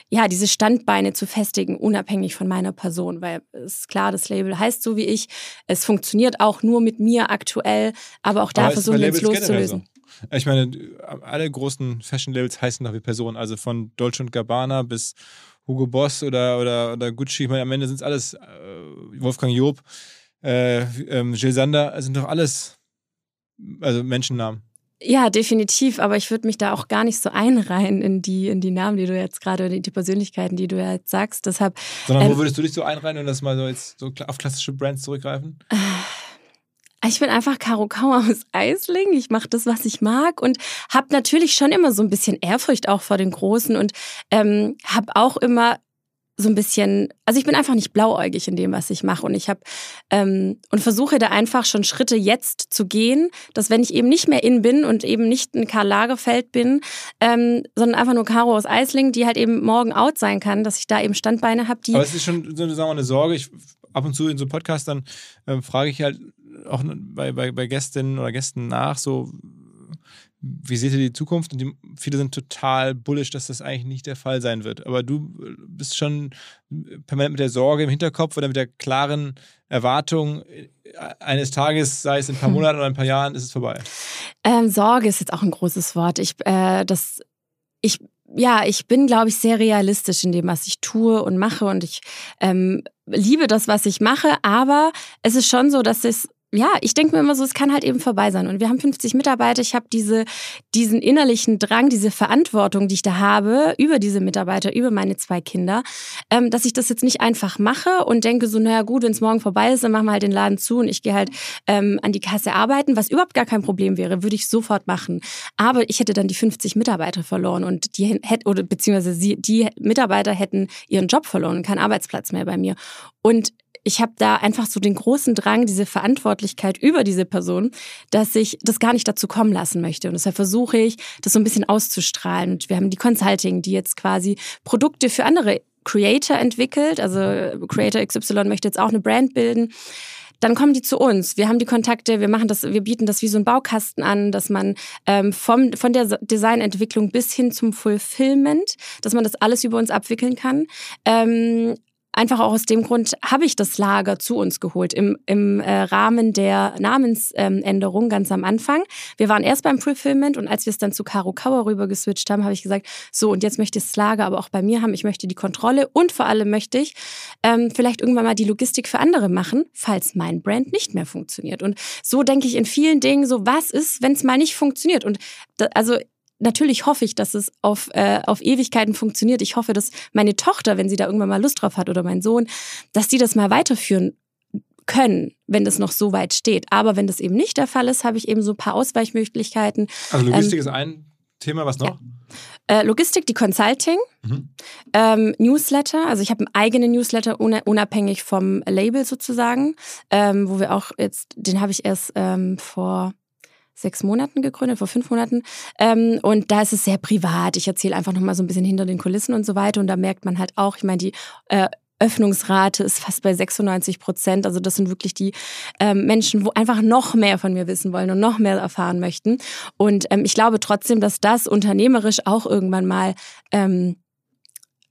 ja, diese Standbeine zu festigen, unabhängig von meiner Person, weil es ist klar, das Label heißt so wie ich. Es funktioniert auch nur mit mir aktuell, aber auch da aber versuchen wir uns loszulösen. So. Ich meine, alle großen Fashion-Labels heißen doch wie Personen, also von Dolce Gabbana bis Hugo Boss oder, oder, oder Gucci. Ich meine, am Ende sind es alles äh, Wolfgang Job, äh, ähm, Jill Sander, sind doch alles also Menschennamen. Ja, definitiv, aber ich würde mich da auch gar nicht so einreihen in die, in die Namen, die du jetzt gerade, die, die Persönlichkeiten, die du jetzt sagst. Deshalb, Sondern ähm, wo würdest du dich so einreihen und das mal so jetzt so auf klassische Brands zurückgreifen? Äh, ich bin einfach Karo Kauer aus Eisling. Ich mache das, was ich mag und habe natürlich schon immer so ein bisschen Ehrfurcht auch vor den Großen und ähm, habe auch immer so ein bisschen, also ich bin einfach nicht blauäugig in dem, was ich mache und ich habe ähm, und versuche da einfach schon Schritte jetzt zu gehen, dass wenn ich eben nicht mehr in bin und eben nicht ein Karl Lagerfeld bin, ähm, sondern einfach nur Caro aus Eisling, die halt eben morgen out sein kann, dass ich da eben Standbeine habe, die. Aber es ist schon so sagen wir, eine Sorge. Ich ab und zu in so Podcastern ähm, frage ich halt auch bei, bei, bei Gästinnen oder Gästen nach, so wie seht ihr die Zukunft? Und die, viele sind total bullish, dass das eigentlich nicht der Fall sein wird. Aber du äh, bist schon permanent mit der Sorge im Hinterkopf oder mit der klaren Erwartung, äh, eines Tages, sei es in ein paar Monaten oder ein paar Jahren, ist es vorbei. Ähm, Sorge ist jetzt auch ein großes Wort. Ich, äh, das, ich, ja, ich bin, glaube ich, sehr realistisch in dem, was ich tue und mache. Und ich ähm, liebe das, was ich mache. Aber es ist schon so, dass es ja, ich denke mir immer so, es kann halt eben vorbei sein. Und wir haben 50 Mitarbeiter. Ich habe diese, diesen innerlichen Drang, diese Verantwortung, die ich da habe, über diese Mitarbeiter, über meine zwei Kinder, ähm, dass ich das jetzt nicht einfach mache und denke so, naja gut, wenn es morgen vorbei ist, dann machen wir halt den Laden zu und ich gehe halt ähm, an die Kasse arbeiten, was überhaupt gar kein Problem wäre, würde ich sofort machen. Aber ich hätte dann die 50 Mitarbeiter verloren und die hätte, oder beziehungsweise sie, die Mitarbeiter hätten ihren Job verloren, keinen Arbeitsplatz mehr bei mir. Und ich habe da einfach so den großen Drang, diese Verantwortlichkeit über diese Person, dass ich das gar nicht dazu kommen lassen möchte. Und deshalb versuche ich, das so ein bisschen auszustrahlen. Und wir haben die Consulting, die jetzt quasi Produkte für andere Creator entwickelt. Also Creator XY möchte jetzt auch eine Brand bilden dann kommen die zu uns. Wir haben die Kontakte, wir machen das, wir bieten das wie so ein Baukasten an, dass man ähm, vom, von der Designentwicklung bis hin zum Fulfillment, dass man das alles über uns abwickeln kann. Ähm, Einfach auch aus dem Grund habe ich das Lager zu uns geholt im, im äh, Rahmen der Namensänderung ähm, ganz am Anfang. Wir waren erst beim Fulfillment und als wir es dann zu Karo Kauer rüber geswitcht haben, habe ich gesagt, so und jetzt möchte ich das Lager aber auch bei mir haben. Ich möchte die Kontrolle und vor allem möchte ich ähm, vielleicht irgendwann mal die Logistik für andere machen, falls mein Brand nicht mehr funktioniert. Und so denke ich in vielen Dingen so, was ist, wenn es mal nicht funktioniert? Und da, also natürlich hoffe ich, dass es auf, äh, auf Ewigkeiten funktioniert. Ich hoffe, dass meine Tochter, wenn sie da irgendwann mal Lust drauf hat oder mein Sohn, dass die das mal weiterführen können, wenn das noch so weit steht. Aber wenn das eben nicht der Fall ist, habe ich eben so ein paar Ausweichmöglichkeiten. Also Logistik ähm, ist ein Thema, was noch? Ja. Äh, Logistik, die Consulting, mhm. ähm, Newsletter. Also ich habe einen eigenen Newsletter unabhängig vom Label sozusagen, ähm, wo wir auch jetzt, den habe ich erst ähm, vor sechs Monaten gegründet, vor fünf Monaten. Ähm, und da ist es sehr privat. Ich erzähle einfach nochmal so ein bisschen hinter den Kulissen und so weiter. Und da merkt man halt auch, ich meine, die äh, Öffnungsrate ist fast bei 96 Prozent. Also das sind wirklich die ähm, Menschen, wo einfach noch mehr von mir wissen wollen und noch mehr erfahren möchten. Und ähm, ich glaube trotzdem, dass das unternehmerisch auch irgendwann mal ähm,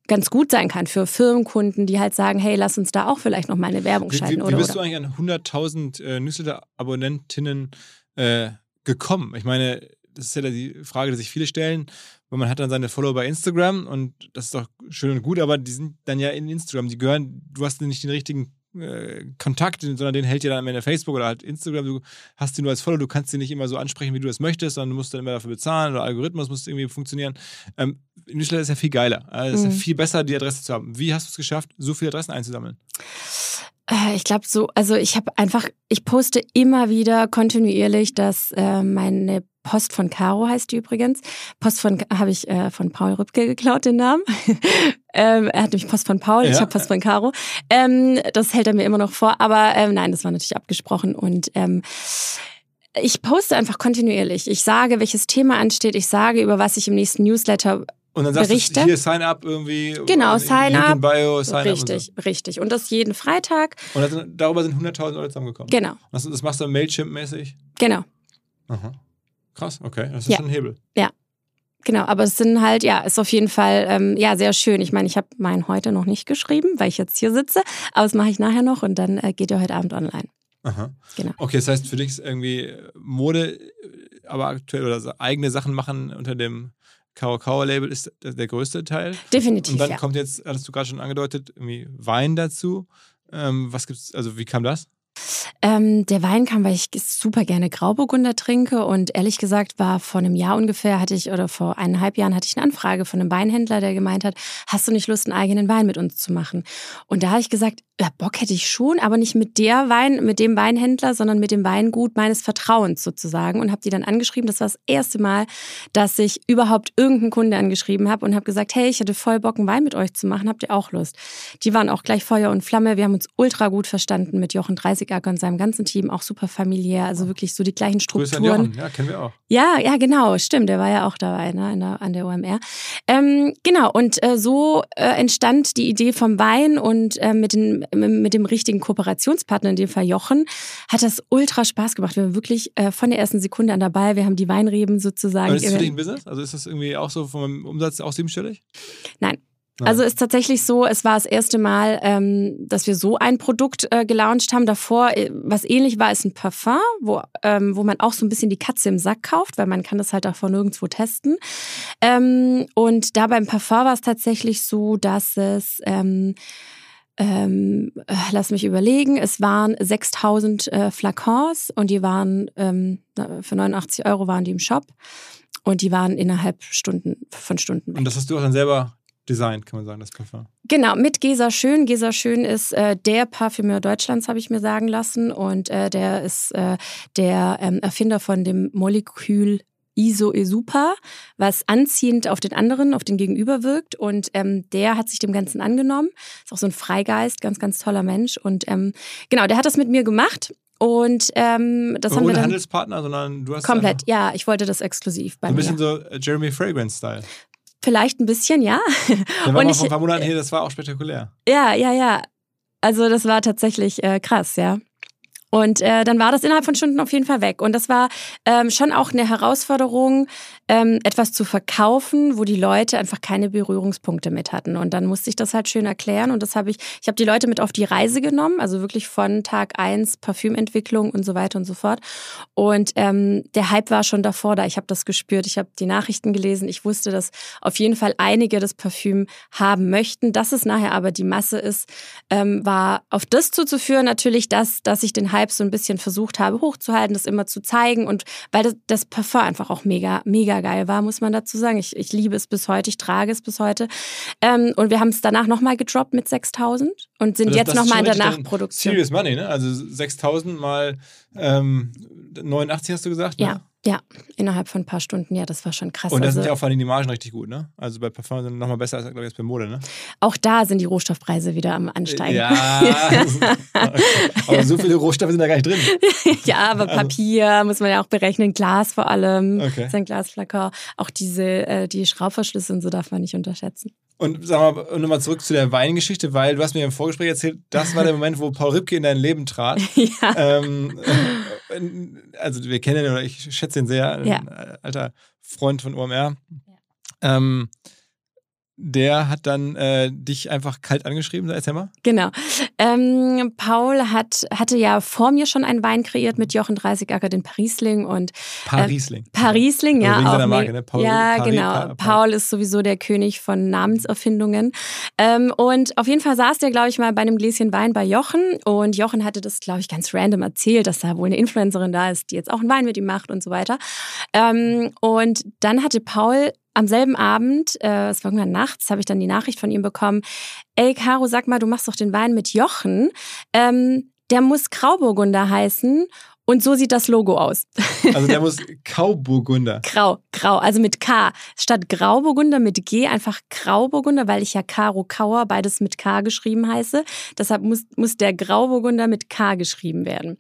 ganz gut sein kann für Firmenkunden, die halt sagen, hey, lass uns da auch vielleicht noch mal eine Werbung schalten. Wie, wie, wie bist oder? du eigentlich an 100.000 äh, Newsletter-Abonnentinnen äh, gekommen? Ich meine, das ist ja die Frage, die sich viele stellen, weil man hat dann seine Follower bei Instagram und das ist doch schön und gut, aber die sind dann ja in Instagram, die gehören, du hast nicht den richtigen äh, Kontakt, sondern den hält dir dann am Ende Facebook oder halt Instagram, du hast die nur als Follower, du kannst sie nicht immer so ansprechen, wie du das möchtest, sondern du musst dann immer dafür bezahlen oder Algorithmus muss irgendwie funktionieren. Ähm, Newsletter ist ja viel geiler, also es ist ja mhm. viel besser, die Adresse zu haben. Wie hast du es geschafft, so viele Adressen einzusammeln? Äh, Ich glaube so, also ich habe einfach, ich poste immer wieder kontinuierlich, dass äh, meine Post von Caro heißt die übrigens. Post von habe ich äh, von Paul Rübke geklaut, den Namen. ähm, er hat nämlich Post von Paul, ich Ja. habe Post von Caro. Ähm, das hält er mir immer noch vor, aber ähm, nein, das war natürlich abgesprochen und ähm, ich poste einfach kontinuierlich. Ich sage, welches Thema ansteht. Ich sage, über was ich im nächsten Newsletter Und dann sagst Berichte? du hier Sign up irgendwie. Genau, äh, Sign up. Bio, Sign richtig, richtig. Und das jeden Freitag. up. Und das darüber sind 100.000 Leute zusammengekommen. Genau, Das, das machst du Mailchimp-mäßig? genau. Aha. Krass, okay. Das ist Ja. schon ein Hebel. Genau, aber es sind halt, ja, ist auf jeden Fall ähm, ja sehr schön. Ich meine, ich habe meinen heute noch nicht geschrieben, weil ich jetzt hier sitze, aber das mache ich nachher noch und dann äh, geht er heute Abend online. Aha. Genau. Okay, das heißt für dich ist irgendwie Mode, äh, aber aktuell oder so eigene Sachen machen unter dem Kau Kau Label ist der der größte Teil. Definitiv, Und dann ja. kommt jetzt, hattest du gerade schon angedeutet, irgendwie Wein dazu. Ähm, was gibt's, also wie kam das? Ähm, der Wein kam, weil ich super gerne Grauburgunder trinke und ehrlich gesagt war vor einem Jahr ungefähr hatte ich oder vor eineinhalb Jahren hatte ich eine Anfrage von einem Weinhändler, der gemeint hat, hast du nicht Lust, einen eigenen Wein mit uns zu machen? Und da habe ich gesagt, ja, Bock hätte ich schon, aber nicht mit der Wein, mit dem Weinhändler, sondern mit dem Weingut meines Vertrauens sozusagen und habe die dann angeschrieben. Das war das erste Mal, dass ich überhaupt irgendeinen Kunde angeschrieben habe und habe gesagt, hey, ich hätte voll Bock, einen Wein mit euch zu machen. Habt ihr auch Lust? Die waren auch gleich Feuer und Flamme. Wir haben uns ultra gut verstanden mit Jochen Dreißigacker und seinem ganzen Team, auch super familiär, also wirklich so die gleichen Grüße an Strukturen. Jochen, ja, kennen wir auch. Ja, ja, genau, stimmt. Der war ja auch dabei, ne, der, an der OMR. Ähm, genau, und äh, so äh, entstand die Idee vom Wein und äh, mit, den, mit dem richtigen Kooperationspartner, in dem Fall Jochen, hat das ultra Spaß gemacht. Wir waren wirklich äh, von der ersten Sekunde an dabei. Wir haben die Weinreben sozusagen. Aber ist das für dich ein Business? Also ist das irgendwie auch so vom Umsatz auch siebenstellig? Nein. Also ist tatsächlich so, es war das erste Mal, ähm, dass wir so ein Produkt äh, gelauncht haben. Davor, äh, was ähnlich war, ist ein Parfum, wo, ähm, wo man auch so ein bisschen die Katze im Sack kauft, weil man kann das halt davor nirgendwo testen. Ähm, und da beim Parfum war es tatsächlich so, dass es... Ähm, ähm, äh, lass mich überlegen, es waren 6000 äh, Flakons und die waren ähm, für 89 Euro waren die im Shop und die waren innerhalb Stunden von Stunden weg. Und das hast du auch dann selber designt, kann man sagen, das Parfum. Genau, mit Gesa Schön. Gesa Schön ist äh, der Parfümeur Deutschlands, habe ich mir sagen lassen. Und äh, der ist äh, der ähm, Erfinder von dem Molekül Isoesupa, was anziehend auf den anderen, auf den Gegenüber wirkt. Und ähm, der hat sich dem Ganzen angenommen. Ist auch so ein Freigeist, ganz, ganz toller Mensch. Und ähm, genau, der hat das mit mir gemacht. Und ähm, das Aber haben wir dann Handelspartner, sondern du hast komplett. Ja, ich wollte das exklusiv bei so ein mir. bisschen so äh, Jeremy Fragrance-Style. Vielleicht ein bisschen, ja. Der war Und ich- vor ein paar Monaten hier, das war auch spektakulär. Ja, ja, ja. Also das war tatsächlich äh, krass, ja. Und äh, dann war das innerhalb von Stunden auf jeden Fall weg. Und das war ähm, schon auch eine Herausforderung, ähm, etwas zu verkaufen, wo die Leute einfach keine Berührungspunkte mit hatten. Und dann musste ich das halt schön erklären. Und das habe ich, ich habe die Leute mit auf die Reise genommen, also wirklich von Tag eins Parfümentwicklung und so weiter und so fort. Und ähm, der Hype war schon davor da. Ich habe das gespürt. Ich habe die Nachrichten gelesen. Ich wusste, dass auf jeden Fall einige das Parfüm haben möchten. Dass es nachher aber die Masse ist, ähm, war auf das zuzuführen natürlich, dass, dass ich den Hype so ein bisschen versucht habe hochzuhalten, das immer zu zeigen. Und weil das, das Parfum einfach auch mega, mega geil war, muss man dazu sagen. Ich, ich liebe es bis heute, ich trage es bis heute. Ähm, und wir haben es danach nochmal gedroppt mit 6000 und sind Das- jetzt das ist nochmal in der Nachproduktion. Serious Money, ne? Also 6000 mal ähm, 89 hast du gesagt, ne? Ja, ja, innerhalb von ein paar Stunden, ja, das war schon krass. Und da also, sind ja auch vor allem die Margen richtig gut, ne? Also bei Parfum sind noch mal besser als, glaube ich, als bei Mode, ne? auch da sind die Rohstoffpreise wieder am Ansteigen. Ja. okay. Aber so viele Rohstoffe sind da gar nicht drin. ja, aber Also- Papier muss man ja auch berechnen, Glas vor allem, Okay. sein Glasflakon, auch diese äh, die Schraubverschlüsse und so darf man nicht unterschätzen. Und sag mal, und nochmal zurück zu der Weingeschichte, weil du hast mir im Vorgespräch erzählt, das war der Moment, wo Paul Ripke in dein Leben trat. ja. ähm, äh, also wir kennen ihn oder ich schätze ihn sehr, ein Ja. alter Freund von OMR. Ähm, der hat dann äh, dich einfach kalt angeschrieben, erzähl mal. Genau. Ähm, Paul hat, hatte ja vor mir schon einen Wein kreiert mit Jochen Dreißigacker, den Parisling und Parisling. Parisling, ja. Also wegen seiner Marke, ne? Paul- ja, Paris- genau. Pa- Pa- Paul ist sowieso der König von Namenserfindungen. Ähm, und auf jeden Fall saß der, glaube ich, mal bei einem Gläschen Wein bei Jochen. Und Jochen hatte das, glaube ich, ganz random erzählt, dass da wohl eine Influencerin da ist, die jetzt auch einen Wein mit ihm macht und so weiter. Ähm, und dann hatte Paul am selben Abend, äh, es war irgendwann nachts, habe ich dann die Nachricht von ihm bekommen, ey Caro, sag mal, du machst doch den Wein mit Jochen. Ähm, der muss Grauburgunder heißen und so sieht das Logo aus. Also der muss Grauburgunder. Grau, grau, also mit K. Statt Grauburgunder mit G einfach Grauburgunder, weil ich ja Caro Kauer beides mit K geschrieben heiße. Deshalb muss, muss der Grauburgunder mit K geschrieben werden.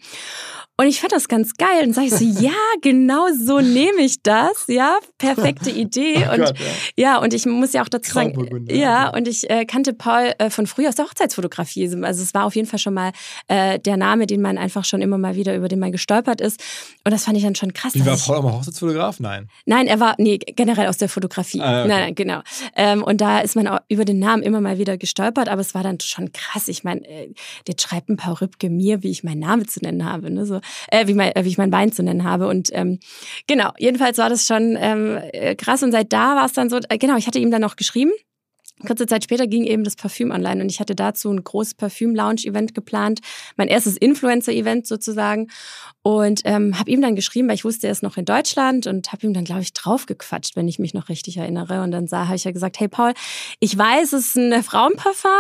Und ich fand das ganz geil. Und sage ich so, ja, genau so nehme ich das. Ja, perfekte Idee. Oh und Gott, ja. ja. und ich muss ja auch dazu sagen, ja, und ich äh, kannte Paul äh, von früher aus der Hochzeitsfotografie. Also es war auf jeden Fall schon mal äh, der Name, den man einfach schon immer mal wieder, über den man gestolpert ist. Und das fand ich dann schon krass. Wie war Paul auch mal Hochzeitsfotograf? Nein. Nein, er war, nee, generell aus der Fotografie. Ah, okay. Nein, nein, genau. Ähm, und da ist man auch über den Namen immer mal wieder gestolpert, aber es war dann schon krass. Ich meine, äh, der schreibt ein paar Rübke mir, wie ich meinen Namen zu nennen habe. Ne? So, äh, wie, mein, äh, wie ich mein Wein zu nennen habe. Und ähm, genau, jedenfalls war das schon ähm, äh, krass. Und seit da war es dann so, äh, genau, ich hatte ihm dann noch geschrieben Kurze Zeit später ging eben das Parfüm online und ich hatte dazu ein großes Parfüm-Lounge-Event geplant, mein erstes Influencer-Event sozusagen und ähm, habe ihm dann geschrieben, weil ich wusste, er ist noch in Deutschland und habe ihm dann, glaube ich, draufgequatscht, wenn ich mich noch richtig erinnere. Und dann habe ich ja gesagt, hey Paul, ich weiß, es ist ein Frauenparfum,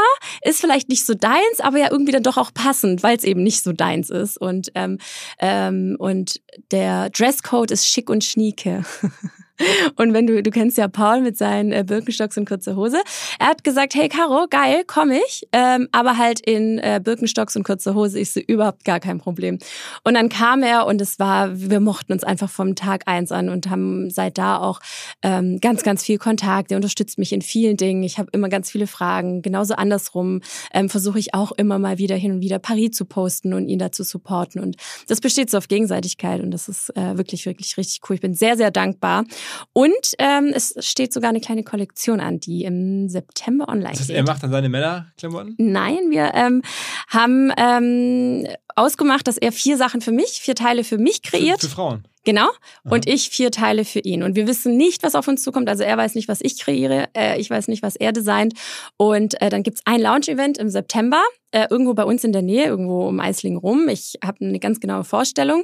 ist vielleicht nicht so deins, aber ja irgendwie dann doch auch passend, weil es eben nicht so deins ist. Und, ähm, ähm, und der Dresscode ist schick und schnieke. Und wenn du, du kennst ja Paul mit seinen äh, Birkenstocks und kurzer Hose. Er hat gesagt, hey Caro, geil, komm ich, ähm, aber halt in äh, Birkenstocks und kurzer Hose ist so überhaupt gar kein Problem. Und dann kam er und es war, wir mochten uns einfach vom Tag eins an und haben seit da auch ähm, ganz, ganz viel Kontakt. Er unterstützt mich in vielen Dingen. Ich habe immer ganz viele Fragen. Genauso andersrum ähm, versuche ich auch immer mal wieder hin und wieder Paris zu posten und ihn dazu supporten. Und das besteht so auf Gegenseitigkeit und das ist äh, wirklich, wirklich richtig cool. Ich bin sehr, sehr dankbar. Und ähm, es steht sogar eine kleine Kollektion an, die im September online das heißt, geht. Er macht dann seine Männerklamotten? Nein, wir ähm, haben ähm, ausgemacht, dass er vier Sachen für mich, vier Teile für mich kreiert. Für, für Frauen. Genau. Und ich vier Teile für ihn. Und wir wissen nicht, was auf uns zukommt. Also er weiß nicht, was ich kreiere. Äh, ich weiß nicht, was er designt. Und äh, dann gibt's ein Launch-Event im September. Äh, irgendwo bei uns in der Nähe, irgendwo um Eislingen rum. Ich habe eine ganz genaue Vorstellung.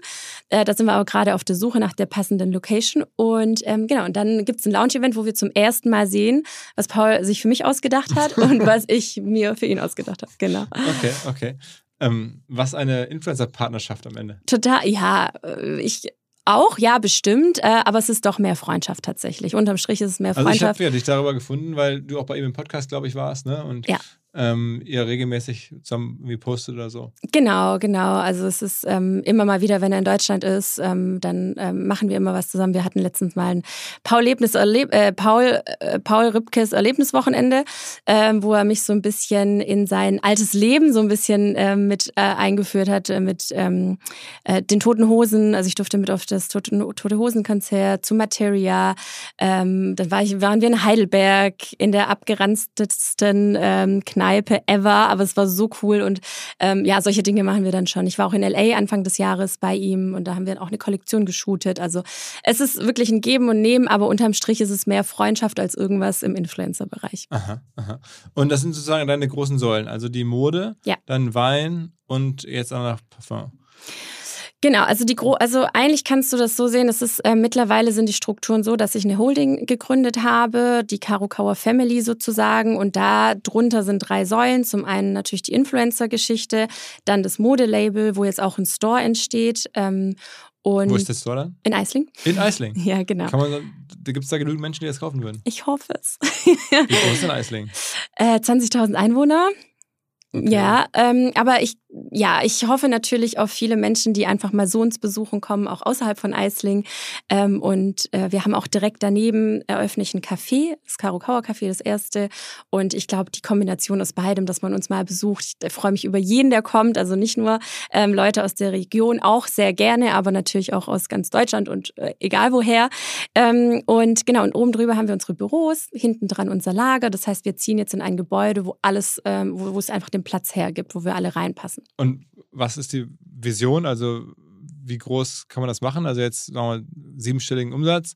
Äh, da sind wir aber gerade auf der Suche nach der passenden Location. Und ähm, genau, und dann gibt's ein Launch-Event, wo wir zum ersten Mal sehen, was Paul sich für mich ausgedacht hat und was ich mir für ihn ausgedacht habe. Genau. Okay, okay. Ähm, was eine Influencer-Partnerschaft am Ende. Total, ja. Äh, ich auch, ja, bestimmt, äh, aber es ist doch mehr Freundschaft tatsächlich. Unterm Strich ist es mehr Freundschaft. Also ich habe dich darüber gefunden, weil du auch bei ihm im Podcast, glaube ich, warst, ne? Und ja ähm, ihr regelmäßig zusammen wie postet oder so. Genau, genau. Also es ist ähm, immer mal wieder, wenn er in Deutschland ist, ähm, dann ähm, machen wir immer was zusammen. Wir hatten letztens mal ein Paul, Lebnis äh, Paul, äh, Paul Rübkes Erlebniswochenende, äh, wo er mich so ein bisschen in sein altes Leben so ein bisschen äh, mit äh, eingeführt hat, äh, mit ähm, äh, den Toten Hosen. Also ich durfte mit auf das Tote, Tote Hosen Konzert zu Materia. Ähm, dann war ich, waren wir in Heidelberg in der abgeranztesten ähm, Kneipe ever, aber es war so cool und ähm, ja, solche Dinge machen wir dann schon. Ich war auch in LA Anfang des Jahres bei ihm und da haben wir auch eine Kollektion geshootet. Also es ist wirklich ein Geben und Nehmen, aber unterm Strich ist es mehr Freundschaft als irgendwas im Influencer-Bereich. Aha, aha. Und das sind sozusagen deine großen Säulen, also die Mode, ja. dann Wein und jetzt auch noch Parfum. Genau, also die Gro also eigentlich kannst du das so sehen, es ist äh, mittlerweile sind die Strukturen so, dass ich eine Holding gegründet habe, die Karokauer Family sozusagen und da drunter sind drei Säulen, zum einen natürlich die Influencer Geschichte, dann das Modelabel, wo jetzt auch ein Store entsteht ähm, und Wo ist der Store dann? In Eisling. In Eisling? Ja, genau. Kann man, da gibt es da genügend Menschen, die das kaufen würden? Ich hoffe es. Wie groß ist denn Eisling? Äh, 20.000 Einwohner. Okay. Ja, ähm, aber ich ja, ich hoffe natürlich auf viele Menschen, die einfach mal so uns besuchen kommen, auch außerhalb von Eisling. Ähm, und äh, wir haben auch direkt daneben eröffne ich ein Café, das Karokauer Café, das erste. Und ich glaube, die Kombination aus beidem, dass man uns mal besucht, ich freue mich über jeden, der kommt. Also nicht nur ähm, Leute aus der Region, auch sehr gerne, aber natürlich auch aus ganz Deutschland und äh, egal woher. Ähm, und genau, und oben drüber haben wir unsere Büros, hinten dran unser Lager. Das heißt, wir ziehen jetzt in ein Gebäude, wo alles, ähm, wo, es einfach den Platz hergibt, wo wir alle reinpassen. Und was ist die Vision? Also, wie groß kann man das machen? Also, jetzt sagen wir siebenstelligen Umsatz.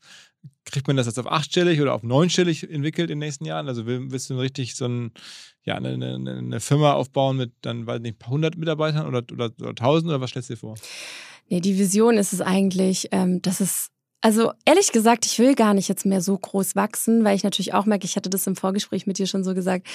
Kriegt man das jetzt auf achtstellig oder auf neunstellig entwickelt in den nächsten Jahren? Also, willst du richtig so ein, ja, eine, eine, eine Firma aufbauen mit dann, weiß nicht, ein paar hundert Mitarbeitern oder, oder, oder tausend oder was stellst du dir vor? Nee, die Vision ist es eigentlich, ähm, dass es Also ehrlich gesagt, ich will gar nicht jetzt mehr so groß wachsen, weil ich natürlich auch merke, ich hatte das im Vorgespräch mit dir schon so gesagt,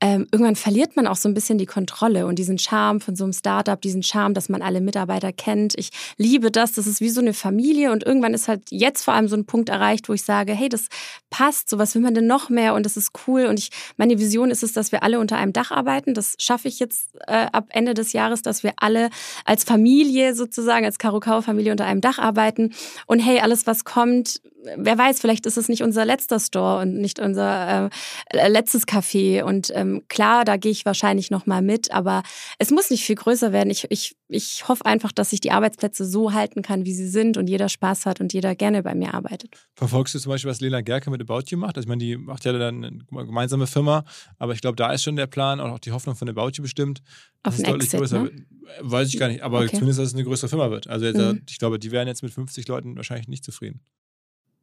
ähm, irgendwann verliert man auch so ein bisschen die Kontrolle und diesen Charme von so einem Startup, diesen Charme, dass man alle Mitarbeiter kennt. Ich liebe das, das ist wie so eine Familie und irgendwann ist halt jetzt vor allem so ein Punkt erreicht, wo ich sage, hey, das passt, so was will man denn noch mehr und das ist cool und ich, meine Vision ist es, dass wir alle unter einem Dach arbeiten. Das schaffe ich jetzt äh, ab Ende des Jahres, dass wir alle als Familie sozusagen, als Karukau-Familie unter einem Dach arbeiten und hey, alles, was kommt, wer weiß, vielleicht ist es nicht unser letzter Store und nicht unser äh, letztes Café. Und ähm, klar, da gehe ich wahrscheinlich nochmal mit, aber es muss nicht viel größer werden. Ich, ich, ich hoffe einfach, dass ich die Arbeitsplätze so halten kann, wie sie sind und jeder Spaß hat und jeder gerne bei mir arbeitet. Verfolgst du zum Beispiel, was Lena Gerke mit About You macht? Also ich meine, die macht ja dann eine gemeinsame Firma, aber ich glaube, da ist schon der Plan und auch die Hoffnung von About You bestimmt. Auf ein deutlich Exit, größer. Ne? Weiß ich gar nicht, aber okay. zumindest, dass es eine größere Firma wird. Also jetzt, mhm. ich glaube, die wären jetzt mit 50 Leuten wahrscheinlich nicht zufrieden.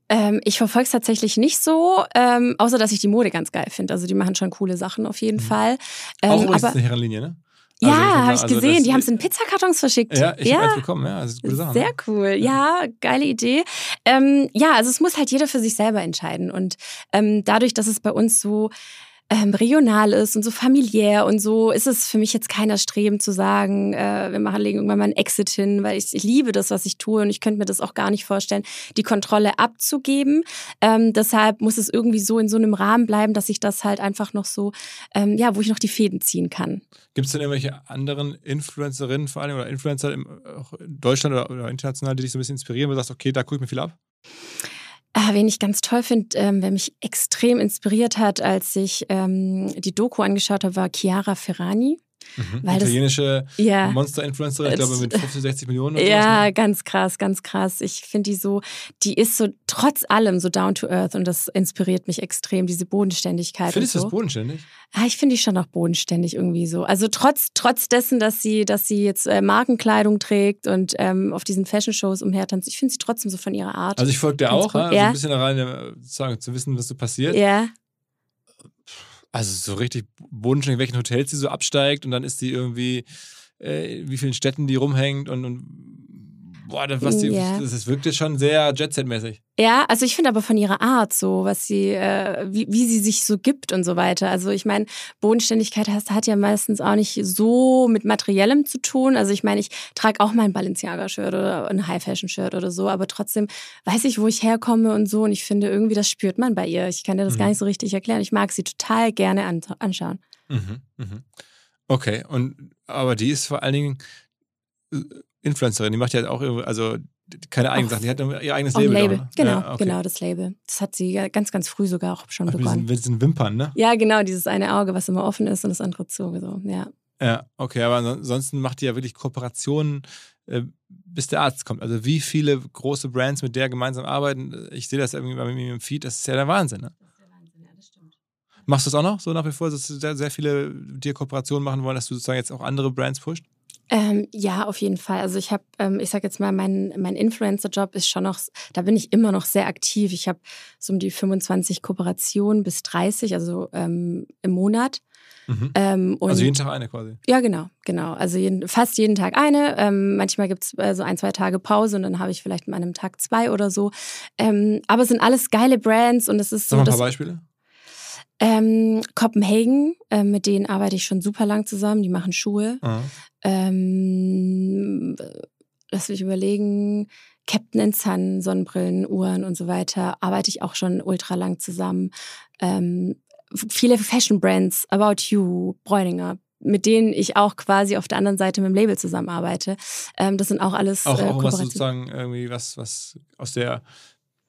Ähm, ich verfolge es tatsächlich nicht so, ähm, außer dass ich die Mode ganz geil finde. Also die machen schon coole Sachen auf jeden mhm. Fall. Ähm, Auch übrigens aber, eine Herrenlinie, ne? Also ja, habe ich also gesehen. Die haben es in Pizzakartons verschickt. Ja, ich ja. habe bekommen. Ja, das ist gute Sache. Sehr ne? cool. Ja. ja, geile Idee. Ähm, ja, also es muss halt jeder für sich selber entscheiden. Und ähm, dadurch, dass es bei uns so ähm, regional ist und so familiär und so ist es für mich jetzt keiner Streben zu sagen, äh, wir machen legen irgendwann mal ein Exit hin, weil ich, ich liebe das, was ich tue und ich könnte mir das auch gar nicht vorstellen, die Kontrolle abzugeben. Ähm, deshalb muss es irgendwie so in so einem Rahmen bleiben, dass ich das halt einfach noch so, ähm, ja, wo ich noch die Fäden ziehen kann. Gibt es denn irgendwelche anderen Influencerinnen vor allem oder Influencer im, auch in Deutschland oder, oder international, die dich so ein bisschen inspirieren, wo du sagst, okay, da gucke ich mir viel ab? Ah, wen ich ganz toll finde, ähm, wer mich extrem inspiriert hat, als ich ähm, die Doku angeschaut habe, war Chiara Ferrani. Mhm. Weil Italienische ja, Monster-Influencerin, ich glaube mit 50, 60 Millionen. ja, sowas, ne? ganz krass, ganz krass. Ich finde die so, die ist so trotz allem so down to earth und das inspiriert mich extrem, diese Bodenständigkeit. Findest du so. das bodenständig? Ah, ich finde die schon auch bodenständig irgendwie so. Also trotz, trotz dessen, dass sie, dass sie jetzt äh, Markenkleidung trägt und ähm, auf diesen Fashion-Shows umhertanzt, ich finde sie trotzdem so von ihrer Art. Also ich folge dir auch, also ja? ein bisschen rein, äh, zu wissen, was so passiert. Ja. Also so richtig bodenständig, welchen Hotels sie so absteigt und dann ist sie irgendwie, äh, wie vielen Städten die rumhängt und, und boah, das, was die, ja. das, das wirkt jetzt schon sehr Jet-Set-mäßig. Ja, also ich finde aber von ihrer Art so, was sie, äh, wie, wie sie sich so gibt und so weiter. Also ich meine, Bodenständigkeit hat, hat ja meistens auch nicht so mit Materiellem zu tun. Also ich meine, ich trage auch mal ein Balenciaga-Shirt oder ein High-Fashion-Shirt oder so, aber trotzdem weiß ich, wo ich herkomme und so. Und ich finde irgendwie, das spürt man bei ihr. Ich kann dir das mhm. gar nicht so richtig erklären. Ich mag sie total gerne an, anschauen. Mhm, mh. Okay, und aber die ist vor allen Dingen äh, Influencerin, die macht ja auch, also keine eigenen Sachen, die hat ihr eigenes Label. Label. Auch, Genau, ja, okay. genau, das Label. Das hat sie ganz, ganz früh sogar auch schon Ach, begonnen. Mit diesen Wimpern, ne? Ja, genau, dieses eine Auge, was immer offen ist und das andere zu, so, ja. Ja, okay, aber ansonsten macht die ja wirklich Kooperationen, äh, bis der Arzt kommt. Also wie viele große Brands mit der gemeinsam arbeiten, ich sehe das irgendwie bei mir im Feed, das ist ja der Wahnsinn, ne? Das ist der Wahnsinn, ja, das stimmt. Machst du das auch noch so nach wie vor, dass sehr, sehr viele dir Kooperationen machen wollen, dass du sozusagen jetzt auch andere Brands pusht? Ähm, ja, auf jeden Fall. Also ich habe, ähm, ich sag jetzt mal, mein, mein Influencer-Job ist schon noch, da bin ich immer noch sehr aktiv. Ich habe so um die 25 Kooperationen bis 30, also ähm, im Monat. Mhm. Ähm, also jeden Tag eine quasi. Ja, genau, genau. Also jeden, fast jeden Tag eine. Ähm, manchmal gibt's äh, so ein, zwei Tage Pause und dann habe ich vielleicht an einem Tag zwei oder so. Ähm, aber es sind alles geile Brands und es ist so. Sag mal ein paar Beispiele. Ähm, Copenhagen, äh, mit denen arbeite ich schon super lang zusammen. Die machen Schuhe. Mhm. Ähm, lass mich überlegen. Captain Sun, Sonnenbrillen, Uhren und so weiter, arbeite ich auch schon ultra lang zusammen. Ähm, viele Fashion Brands, About You, Bräuninger, mit denen ich auch quasi auf der anderen Seite mit dem Label zusammenarbeite. Ähm, das sind auch alles. Auch, äh, auch was sozusagen irgendwie was, was aus der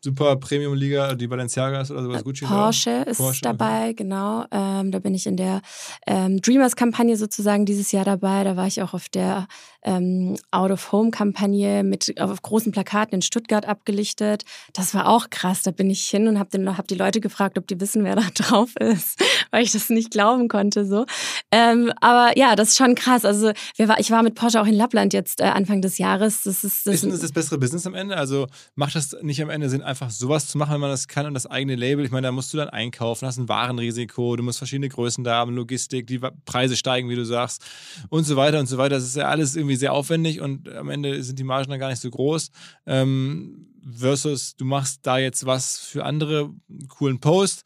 super Premium-Liga, die Balenciagas oder sowas, Gucci? Porsche ist Porsche, dabei, okay. genau. Ähm, da bin ich in der ähm, Dreamers-Kampagne sozusagen dieses Jahr dabei. Da war ich auch auf der ähm, Out-of-Home-Kampagne mit auf großen Plakaten in Stuttgart abgelichtet. Das war auch krass. Da bin ich hin und habe hab die Leute gefragt, ob die wissen, wer da drauf ist, weil ich das nicht glauben konnte. So. Ähm, aber ja, das ist schon krass. Also war, ich war mit Porsche auch in Lappland jetzt äh, Anfang des Jahres. Das ist, das ist das das bessere Business am Ende? Also macht das nicht am Ende Sinn, einfach sowas zu machen, wenn man das kann und das eigene Label. Ich meine, da musst du dann einkaufen, hast ein Warenrisiko, du musst verschiedene Größen da haben, Logistik, die Preise steigen, wie du sagst, und so weiter und so weiter. Das ist ja alles irgendwie sehr aufwendig und am Ende sind die Margen dann gar nicht so groß. Ähm, versus du machst da jetzt was für andere, coolen Post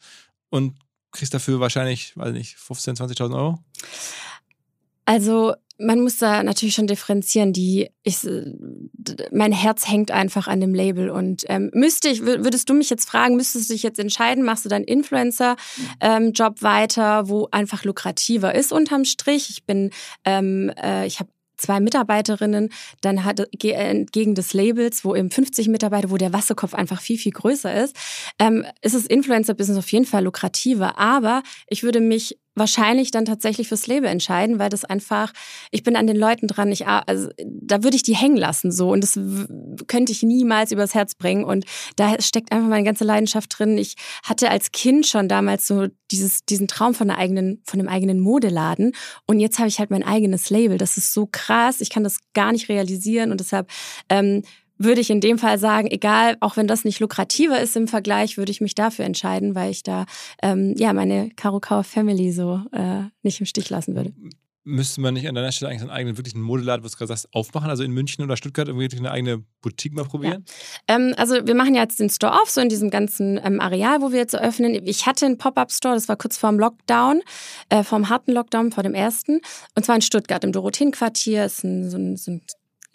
und kriegst dafür wahrscheinlich, weiß nicht, 15.000, 20.000 Euro? Also man muss da natürlich schon differenzieren. Die, ich, mein Herz hängt einfach an dem Label und ähm, müsste ich, würdest du mich jetzt fragen, müsstest du dich jetzt entscheiden, machst du deinen Influencer-Job ähm, weiter, wo einfach lukrativer ist unterm Strich? Ich bin, ähm, äh, ich habe zwei Mitarbeiterinnen, dann hat entgegen des Labels, wo eben 50 Mitarbeiter, wo der Wasserkopf einfach viel, viel größer ist, ähm, ist das Influencer-Business auf jeden Fall lukrativer. Aber ich würde mich wahrscheinlich dann tatsächlich fürs Leben entscheiden, weil das einfach, ich bin an den Leuten dran, ich, also, da würde ich die hängen lassen so und das könnte ich niemals übers Herz bringen und da steckt einfach meine ganze Leidenschaft drin. Ich hatte als Kind schon damals so dieses, diesen Traum von, einer eigenen, von einem eigenen Modeladen und jetzt habe ich halt mein eigenes Label. Das ist so krass, ich kann das gar nicht realisieren und deshalb ähm, würde ich in dem Fall sagen, egal, auch wenn das nicht lukrativer ist im Vergleich, würde ich mich dafür entscheiden, weil ich da ähm, ja meine Karukawa Family so äh, nicht im Stich lassen würde. Müsste man nicht an deiner Stelle eigentlich einen eigenen wirklichen Modeladen, was du gerade sagst, aufmachen? Also in München oder Stuttgart irgendwie eine eigene Boutique mal probieren? Ja. Ähm, also wir machen ja jetzt den Store auf, so in diesem ganzen ähm, Areal, wo wir jetzt eröffnen. Ich hatte einen Pop-Up-Store, das war kurz vor dem Lockdown, äh, vor dem harten Lockdown, vor dem ersten. Und zwar in Stuttgart, im Dorotheenquartier. Ist ein, so ein, so ein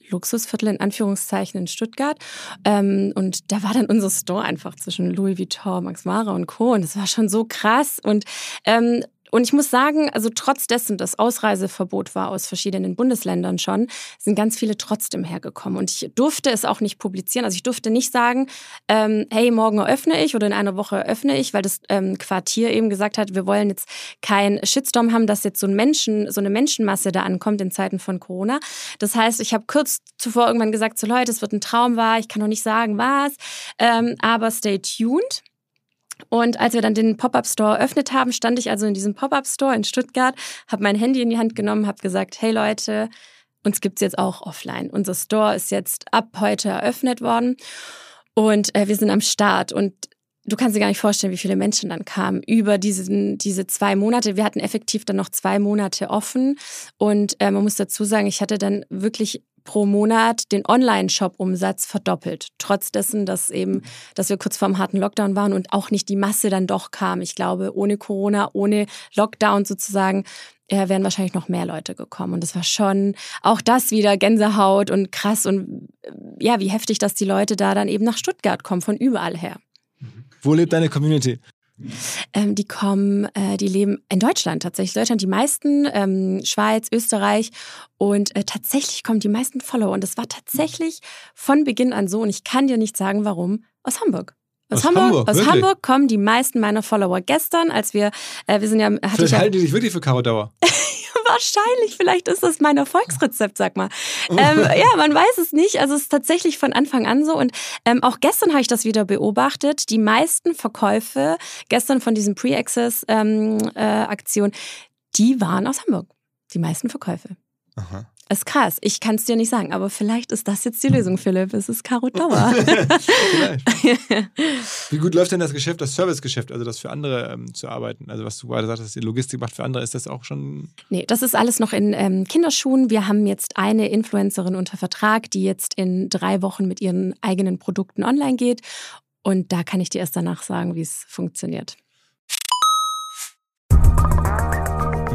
Luxusviertel in Anführungszeichen in Stuttgart. Ähm, und da war dann unser Store einfach zwischen Louis Vuitton, Max Mara und Co. Und das war schon so krass. Und ähm, und ich muss sagen, also trotz dessen, dass Ausreiseverbot war aus verschiedenen Bundesländern schon, sind ganz viele trotzdem hergekommen. Und ich durfte es auch nicht publizieren. Also ich durfte nicht sagen, ähm, hey, morgen eröffne ich oder in einer Woche eröffne ich, weil das ähm, Quartier eben gesagt hat, wir wollen jetzt kein Shitstorm haben, dass jetzt so ein Menschen, so eine Menschenmasse da ankommt in Zeiten von Corona. Das heißt, ich habe kurz zuvor irgendwann gesagt, so Leute, es wird ein Traum war, ich kann noch nicht sagen, was, ähm, aber stay tuned. Und als wir dann den Pop-up-Store eröffnet haben, stand ich also in diesem Pop-up-Store in Stuttgart, habe mein Handy in die Hand genommen, habe gesagt, hey Leute, uns gibt's jetzt auch offline. Unser Store ist jetzt ab heute eröffnet worden und äh, wir sind am Start. Und du kannst dir gar nicht vorstellen, wie viele Menschen dann kamen über diesen, diese zwei Monate. Wir hatten effektiv dann noch zwei Monate offen. Und äh, man muss dazu sagen, ich hatte dann wirklich pro Monat den Online-Shop-Umsatz verdoppelt. Trotz dessen, dass eben, dass wir kurz vorm harten Lockdown waren und auch nicht die Masse dann doch kam. Ich glaube, ohne Corona, ohne Lockdown sozusagen, äh, wären wahrscheinlich noch mehr Leute gekommen. Und das war schon auch das wieder Gänsehaut und krass und äh, ja, wie heftig, dass die Leute da dann eben nach Stuttgart kommen, von überall her. Wo lebt deine Community? Ähm, die kommen, äh, die leben in Deutschland tatsächlich. Deutschland die meisten, ähm, Schweiz, Österreich und äh, tatsächlich kommen die meisten Follower. Und das war tatsächlich von Beginn an so. Und ich kann dir nicht sagen, warum. Aus Hamburg. Aus, aus Hamburg, Hamburg, aus Hamburg kommen die meisten meiner Follower. Gestern, als wir, äh, wir sind ja, hatte Vielleicht ich ja, halten die sich wirklich für Caro Dauer. wahrscheinlich, vielleicht ist das mein Erfolgsrezept, sag mal. Ähm, ja, man weiß es nicht. Also es ist tatsächlich von Anfang an so. Und ähm, auch gestern habe ich das wieder beobachtet. Die meisten Verkäufe gestern von diesem Pre-Access-Aktion, ähm, äh, die waren aus Hamburg. Die meisten Verkäufe. Aha. Ist krass. Ich kann es dir nicht sagen, aber vielleicht ist das jetzt die Lösung, Philipp. Es ist Karo Dauer. Wie gut läuft denn das Geschäft, das Servicegeschäft, also das für andere ähm, zu arbeiten? Also was du gerade sagst, dass die Logistik macht für andere, ist das auch schon? Nee, das ist alles noch in ähm, Kinderschuhen. Wir haben jetzt eine Influencerin unter Vertrag, die jetzt in drei Wochen mit ihren eigenen Produkten online geht. Und da kann ich dir erst danach sagen, wie es funktioniert.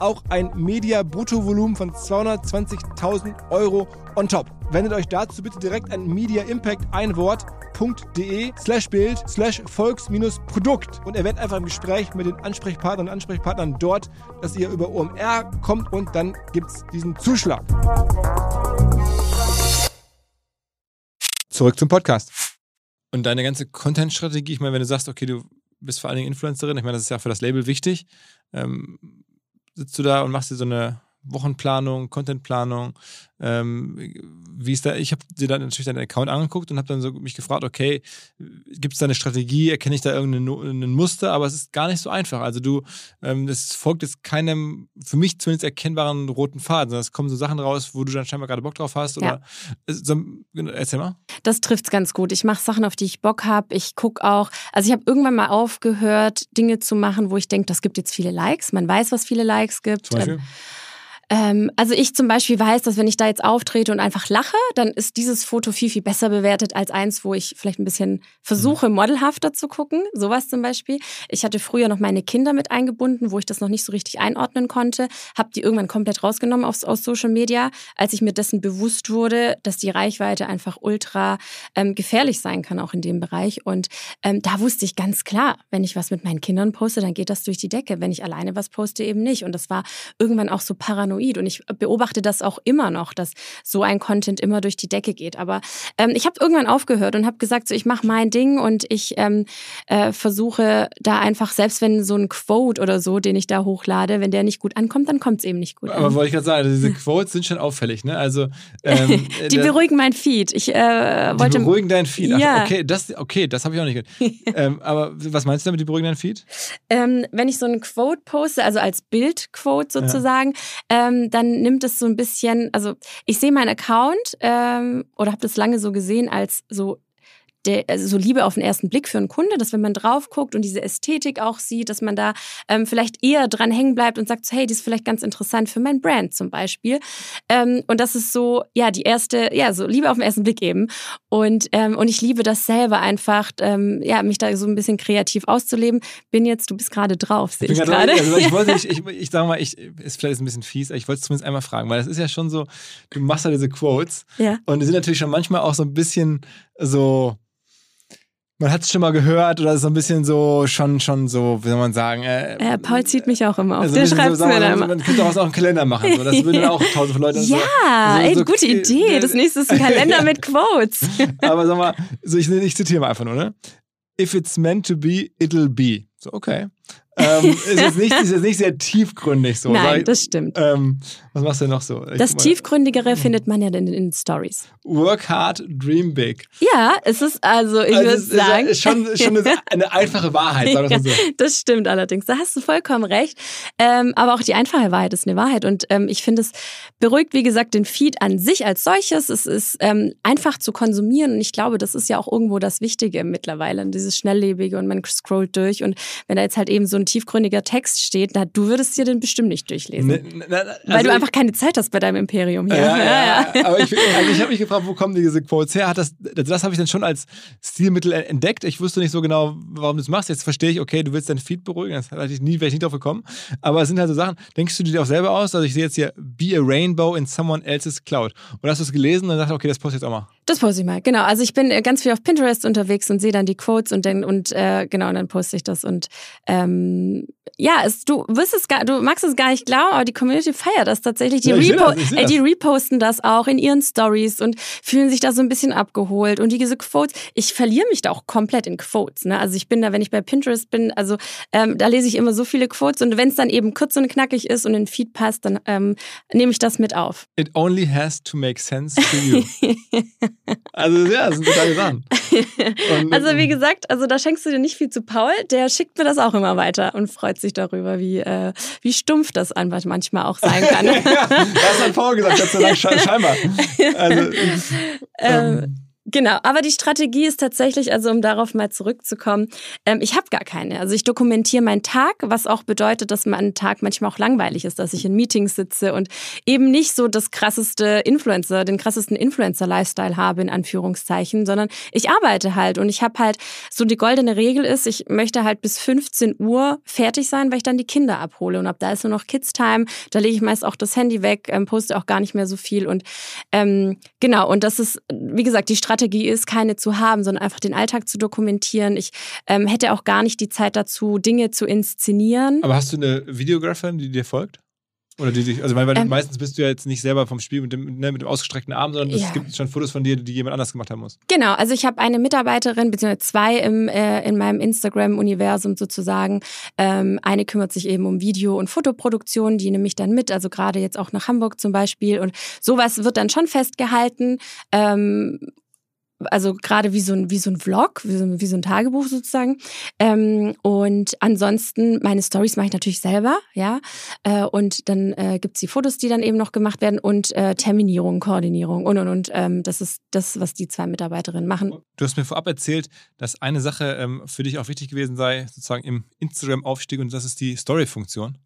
auch ein Media-Bruttovolumen von 220.000 Euro on top. Wendet euch dazu bitte direkt an Media Impact ein Wort www.de slash Bild slash Volks-Produkt und erwähnt einfach im Gespräch mit den Ansprechpartnern und Ansprechpartnern dort, dass ihr über OMR kommt und dann gibt es diesen Zuschlag. Zurück zum Podcast. Und deine ganze Content-Strategie, ich meine, wenn du sagst, okay, du bist vor allen Dingen Influencerin, ich meine, das ist ja für das Label wichtig, ähm, sitzt du da und machst dir so eine Wochenplanung, Contentplanung, ähm, wie ist da, ich habe dir dann natürlich deinen Account angeguckt und habe dann so mich gefragt, okay, gibt es da eine Strategie, erkenne ich da irgendein Muster, aber es ist gar nicht so einfach. Also du, ähm, das folgt jetzt keinem, für mich zumindest erkennbaren roten Faden, sondern es kommen so Sachen raus, wo du dann scheinbar gerade Bock drauf hast oder, ja. so, genau, erzähl mal. Das trifft es ganz gut. Ich mache Sachen, auf die ich Bock habe. Ich gucke auch, also ich habe irgendwann mal aufgehört, Dinge zu machen, wo ich denke, das gibt jetzt viele Likes. Man weiß, was viele Likes gibt. Zum Beispiel? Ähm, ähm, also ich zum Beispiel weiß, dass wenn ich da jetzt auftrete und einfach lache, dann ist dieses Foto viel, viel besser bewertet als eins, wo ich vielleicht ein bisschen versuche, mhm. modelhafter zu gucken. Sowas zum Beispiel. Ich hatte früher noch meine Kinder mit eingebunden, wo ich das noch nicht so richtig einordnen konnte. Habe die irgendwann komplett rausgenommen aus, aus Social Media, als ich mir dessen bewusst wurde, dass die Reichweite einfach ultra ähm, gefährlich sein kann, auch in dem Bereich. Und ähm, da wusste ich ganz klar, wenn ich was mit meinen Kindern poste, dann geht das durch die Decke. Wenn ich alleine was poste, eben nicht. Und das war irgendwann auch so paranoid paranoid und ich beobachte das auch immer noch, dass so ein Content immer durch die Decke geht. Aber ähm, ich habe irgendwann aufgehört und habe gesagt, so ich mache mein Ding und ich ähm, äh, versuche da einfach, selbst wenn so ein Quote oder so, den ich da hochlade, wenn der nicht gut ankommt, dann kommt es eben nicht gut Aber an. wollte ich gerade sagen, also diese Quotes sind schon auffällig, ne? Also ähm, die beruhigen mein Feed. Ich äh, wollte die beruhigen dein Feed. Ach, ja. Okay, das okay, das habe ich auch nicht gehört. ähm, aber was meinst du damit, die beruhigen dein Feed? Ähm, wenn ich so ein Quote poste, also als Bildquote sozusagen, ja ähm, dann nimmt es so ein bisschen, also ich sehe meinen Account ähm, oder habe das lange so gesehen als so der, also so Liebe auf den ersten Blick für einen Kunde, dass wenn man drauf guckt und diese Ästhetik auch sieht, dass man da ähm, vielleicht eher dran hängen bleibt und sagt, so, hey, die ist vielleicht ganz interessant für mein Brand zum Beispiel. Ähm, und das ist so, ja, die erste, ja, so Liebe auf den ersten Blick eben. Und, ähm, und ich liebe das selber einfach, ähm, ja, mich da so ein bisschen kreativ auszuleben. Bin jetzt, du bist gerade drauf, sehe ich gerade. Also ich wollte, ich, ich, ich sage mal, ich, ist vielleicht ein bisschen fies, aber ich wollte es zumindest einmal fragen, weil das ist ja schon so, du machst ja diese Quotes ja. und die sind natürlich schon manchmal auch so ein bisschen so, man hat es schon mal gehört oder so ein bisschen so, schon, schon so, wie soll man sagen. Äh, äh, Paul zieht mich auch immer auf. Also Der schreibt so, mir dann immer. Man könnte auch einen Kalender machen. So. Das würden auch tausend von Leuten. Ja, so, ey, so, gute Idee. Das nächste ist ein Kalender mit Quotes. Aber sag mal, so ich, ich zitiere mal einfach nur, ne? If it's meant to be, it'll be. So, okay ähm, ist, jetzt nicht, ist jetzt nicht sehr tiefgründig so. Nein, das stimmt. Ähm, was machst du denn noch so? Ich das Tiefgründigere findet man ja in den Stories. Work hard, dream big. Ja, es ist also, ich also würde sagen. Ist schon, schon eine, einfache Wahrheit, sagen wir so. das stimmt allerdings. Da hast du vollkommen recht. Ähm, aber auch die einfache Wahrheit ist eine Wahrheit. Und ähm, ich finde, es beruhigt, wie gesagt, den Feed an sich als solches. Es ist ähm, einfach zu konsumieren. Und ich glaube, das ist ja auch irgendwo das Wichtige mittlerweile, dieses Schnelllebige und man scrollt durch. Und wenn da jetzt halt eben so ein tiefgründiger Text steht, na, du würdest dir den bestimmt nicht durchlesen. Ne, na, also weil du einfach keine Zeit hast bei deinem Imperium hier. Ja, ja, ja. Aber ich, also ich habe mich gefragt, wo kommen diese Quotes her? Hat das, das habe ich dann schon als Stilmittel entdeckt. Ich wusste nicht so genau, warum du es machst. Jetzt verstehe ich, okay, du willst dein Feed beruhigen. Das hätte ich nie, wäre ich nie drauf gekommen. Aber es sind halt so Sachen, denkst du dir auch selber aus? Also ich sehe jetzt hier, be a rainbow in someone else's cloud. Und hast du es gelesen und dann dachte okay, das poste ich jetzt auch mal. Das poste ich mal, genau. Also ich bin äh, ganz viel auf Pinterest unterwegs und sehe dann die Quotes und dann, und äh, genau, und dann poste ich das. Und ähm, ja, es, du wirst es gar, du magst es gar nicht glauben, aber die Community feiert das tatsächlich. Die, ja, repo das, ey, die reposten das auch in ihren Stories und fühlen sich da so ein bisschen abgeholt. Und diese Quotes, ich verliere mich da auch komplett in Quotes. Ne? Also ich bin da, wenn ich bei Pinterest bin, also ähm, da lese ich immer so viele Quotes und wenn es dann eben kurz und knackig ist und in den Feed passt, dann ähm, nehme ich das mit auf. It only has to make sense to you. also ja, das sind totale Sachen. Und, also wie gesagt, also da schenkst du dir nicht viel zu Paul, der schickt mir das auch immer weiter und freut sich darüber, wie, äh, wie stumpf das einfach manchmal auch sein kann. ja, das hat Paul gesagt, Gott sei Dank scheinbar. Also, ähm, ähm Genau, aber die Strategie ist tatsächlich, also um darauf mal zurückzukommen, ähm, ich habe gar keine. Also ich dokumentiere meinen Tag, was auch bedeutet, dass mein Tag manchmal auch langweilig ist, dass ich in Meetings sitze und eben nicht so das krasseste Influencer, den krassesten Influencer-Lifestyle habe, in Anführungszeichen, sondern ich arbeite halt und ich habe halt so die goldene Regel ist, ich möchte halt bis 15 Uhr fertig sein, weil ich dann die Kinder abhole und ab da ist nur noch Kids-Time, da lege ich meist auch das Handy weg, ähm, poste auch gar nicht mehr so viel und ähm, genau, und das ist, wie gesagt, die Strategie ist, keine zu haben, sondern einfach den Alltag zu dokumentieren. Ich ähm, hätte auch gar nicht die Zeit dazu, Dinge zu inszenieren. Aber hast du eine Videografin, die dir folgt? Oder die sich, also weil, ähm, meistens bist du ja jetzt nicht selber vom Spiel mit dem, ne, mit dem ausgestreckten Arm, sondern es gibt schon Fotos von dir, die jemand anders gemacht haben muss. Genau, also ich habe eine Mitarbeiterin, beziehungsweise zwei im, äh, in meinem Instagram-Universum sozusagen. Ähm, eine kümmert sich eben um Video- und Fotoproduktion, die nehme ich dann mit, also gerade jetzt auch nach Hamburg zum Beispiel. Und sowas wird dann schon festgehalten. Ähm, also gerade wie so ein wie so ein Vlog, wie so, wie so ein Tagebuch sozusagen. Ähm, und ansonsten meine Stories mache ich natürlich selber, ja. Äh, und dann äh, gibt's die Fotos, die dann eben noch gemacht werden und äh, Terminierung, Koordinierung und und und. Ähm, das ist das, was die zwei Mitarbeiterinnen machen. Du hast mir vorab erzählt, dass eine Sache ähm, für dich auch wichtig gewesen sei, sozusagen im Instagram-Aufstieg und das ist die Story-Funktion.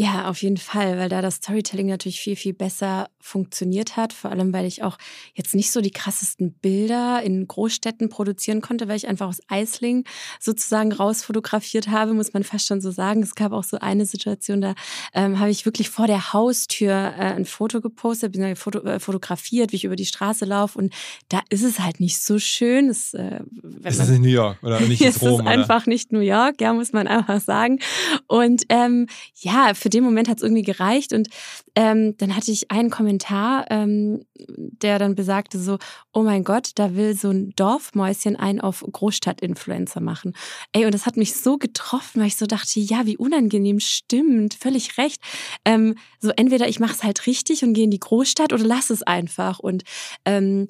Ja, auf jeden Fall, weil da das Storytelling natürlich viel, viel besser funktioniert hat. Vor allem, weil ich auch jetzt nicht so die krassesten Bilder in Großstädten produzieren konnte, weil ich einfach aus Eisling sozusagen rausfotografiert habe, muss man fast schon so sagen. Es gab auch so eine Situation, da ähm, habe ich wirklich vor der Haustür äh, ein Foto gepostet, bin foto, äh, fotografiert, wie ich über die Straße laufe. Und da ist es halt nicht so schön. Es, äh, es ist nicht New York oder nicht es Rom. Es ist einfach nicht New York, ja, muss man einfach sagen. Und ähm, ja, für für den Moment hat es irgendwie gereicht. Und ähm, dann hatte ich einen Kommentar, ähm, der dann besagte so, oh mein Gott, da will so ein Dorfmäuschen einen auf Großstadt-Influencer machen. Ey, und das hat mich so getroffen, weil ich so dachte, ja, wie unangenehm, stimmt, völlig recht. Ähm, so entweder ich mache es halt richtig und gehe in die Großstadt oder lass es einfach. Und ähm,